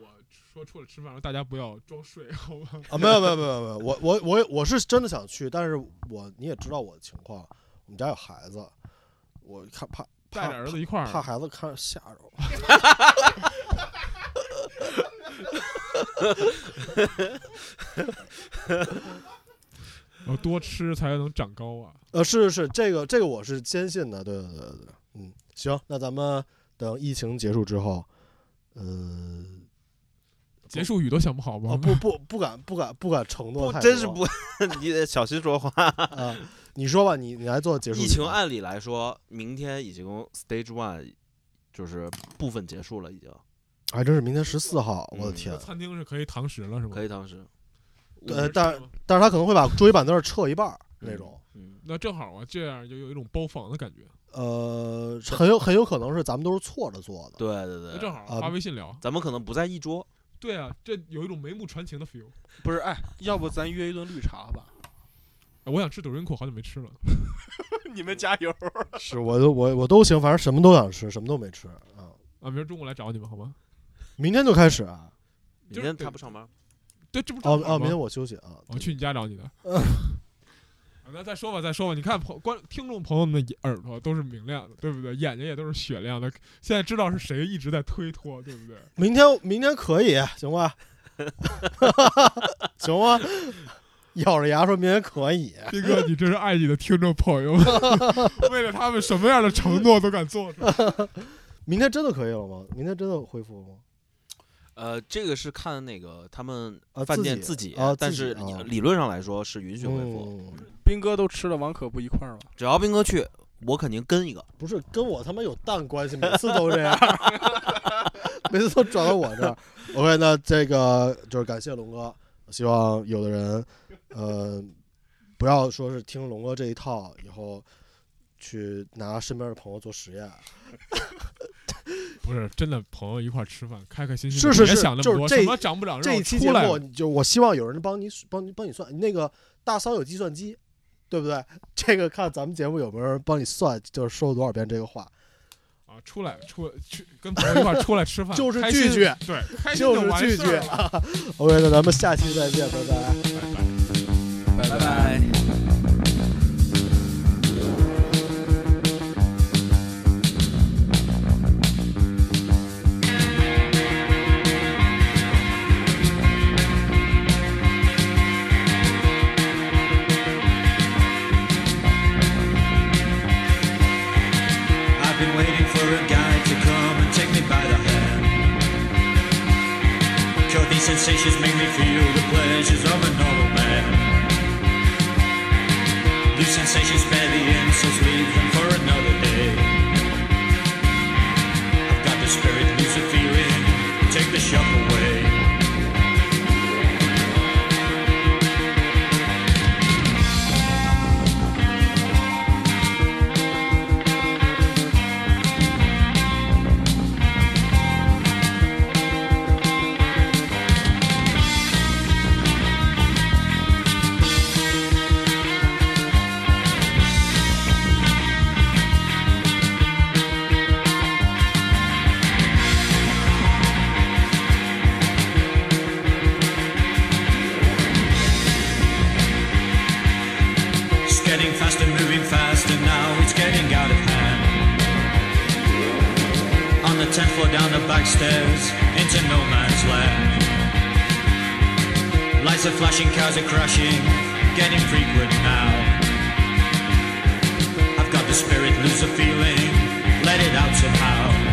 说出了吃饭，大家不要装睡，好吗？啊，没有没有没有没有，我我我我是真的想去，但是我你也知道我的情况，我们家有孩子，我看怕带着儿子一块儿，怕孩子看着吓着我。要 多吃才能长高啊。呃，是是是，这个这个我是坚信的，对对对对对，嗯，行，那咱们等疫情结束之后，呃，结束语都想不好吗？哦不不不敢不敢不敢承诺真是多不，你得小心说话。啊，你说吧，你你来做结束。疫情按理来说，明天已经 Stage One 就是部分结束了，已经还真是明天十四号，我的嗯天这！餐厅是可以堂食了是吗？可以堂食。呃，但但是他可能会把桌椅板凳撤一半儿那种，嗯，那正好啊，这样就有一种包房的感觉。呃，很有很有可能是咱们都是错着坐的。对对对，那正好啊发微信聊。咱们可能不在一桌。对啊，这有一种眉目传情的 feel。不是，哎，要不咱约一顿绿茶吧？我想吃抖音库，好久没吃了。你们加油！是我都我我都行，反正什么都想吃，什么都没吃啊。啊，明儿中午来找你们好吗？明天就开始啊？明天他不上班，对，这不哦哦，明天我休息啊。我去你家找你的。啊那再说吧，再说吧。你看朋观听众朋友们的耳朵都是明亮的，对不对？眼睛也都是雪亮的。现在知道是谁一直在推脱，对不对？明天明天可以行吧？行吗？咬着牙说明天可以。斌哥，你真是爱你的听众朋友们，为了他们什么样的承诺都敢做出来。明天真的可以了吗？明天真的恢复了吗？呃，这个是看那个他们啊饭店自己己啊，但是自己啊理理论上来说是允许恢复，嗯，斌哥都吃了，王可不一块儿吗？只要斌哥去，我肯定跟一个。不是跟我他妈有蛋关系，每次都这样，每次都转到我这儿。OK，那这个就是感谢龙哥，希望有的人，呃，不要说是听龙哥这一套，以后去拿身边的朋友做实验。不是真的，朋友一块儿吃饭，开开心心是是是想那么多，就是这什么长不长，这一期节目，就我希望有人帮你帮你帮你算，那个大桑有计算机，对不对？这个看咱们节目有没有人帮你算，就是说了多少遍这个话，啊，出来出去跟朋友一块出来吃饭，就是聚聚，对，就是完拒绝事儿了。OK，那咱们下期再见，拜拜。拜拜。拜拜。Sure, these sensations make me feel the pleasures of a normal man. These sensations spare the insults, leave them for another day. I've got the spirit, the feeling, take the shock 10th floor down the back stairs, into no man's land. Lights are flashing, cars are crashing, getting frequent now. I've got the spirit, lose the feeling, let it out somehow.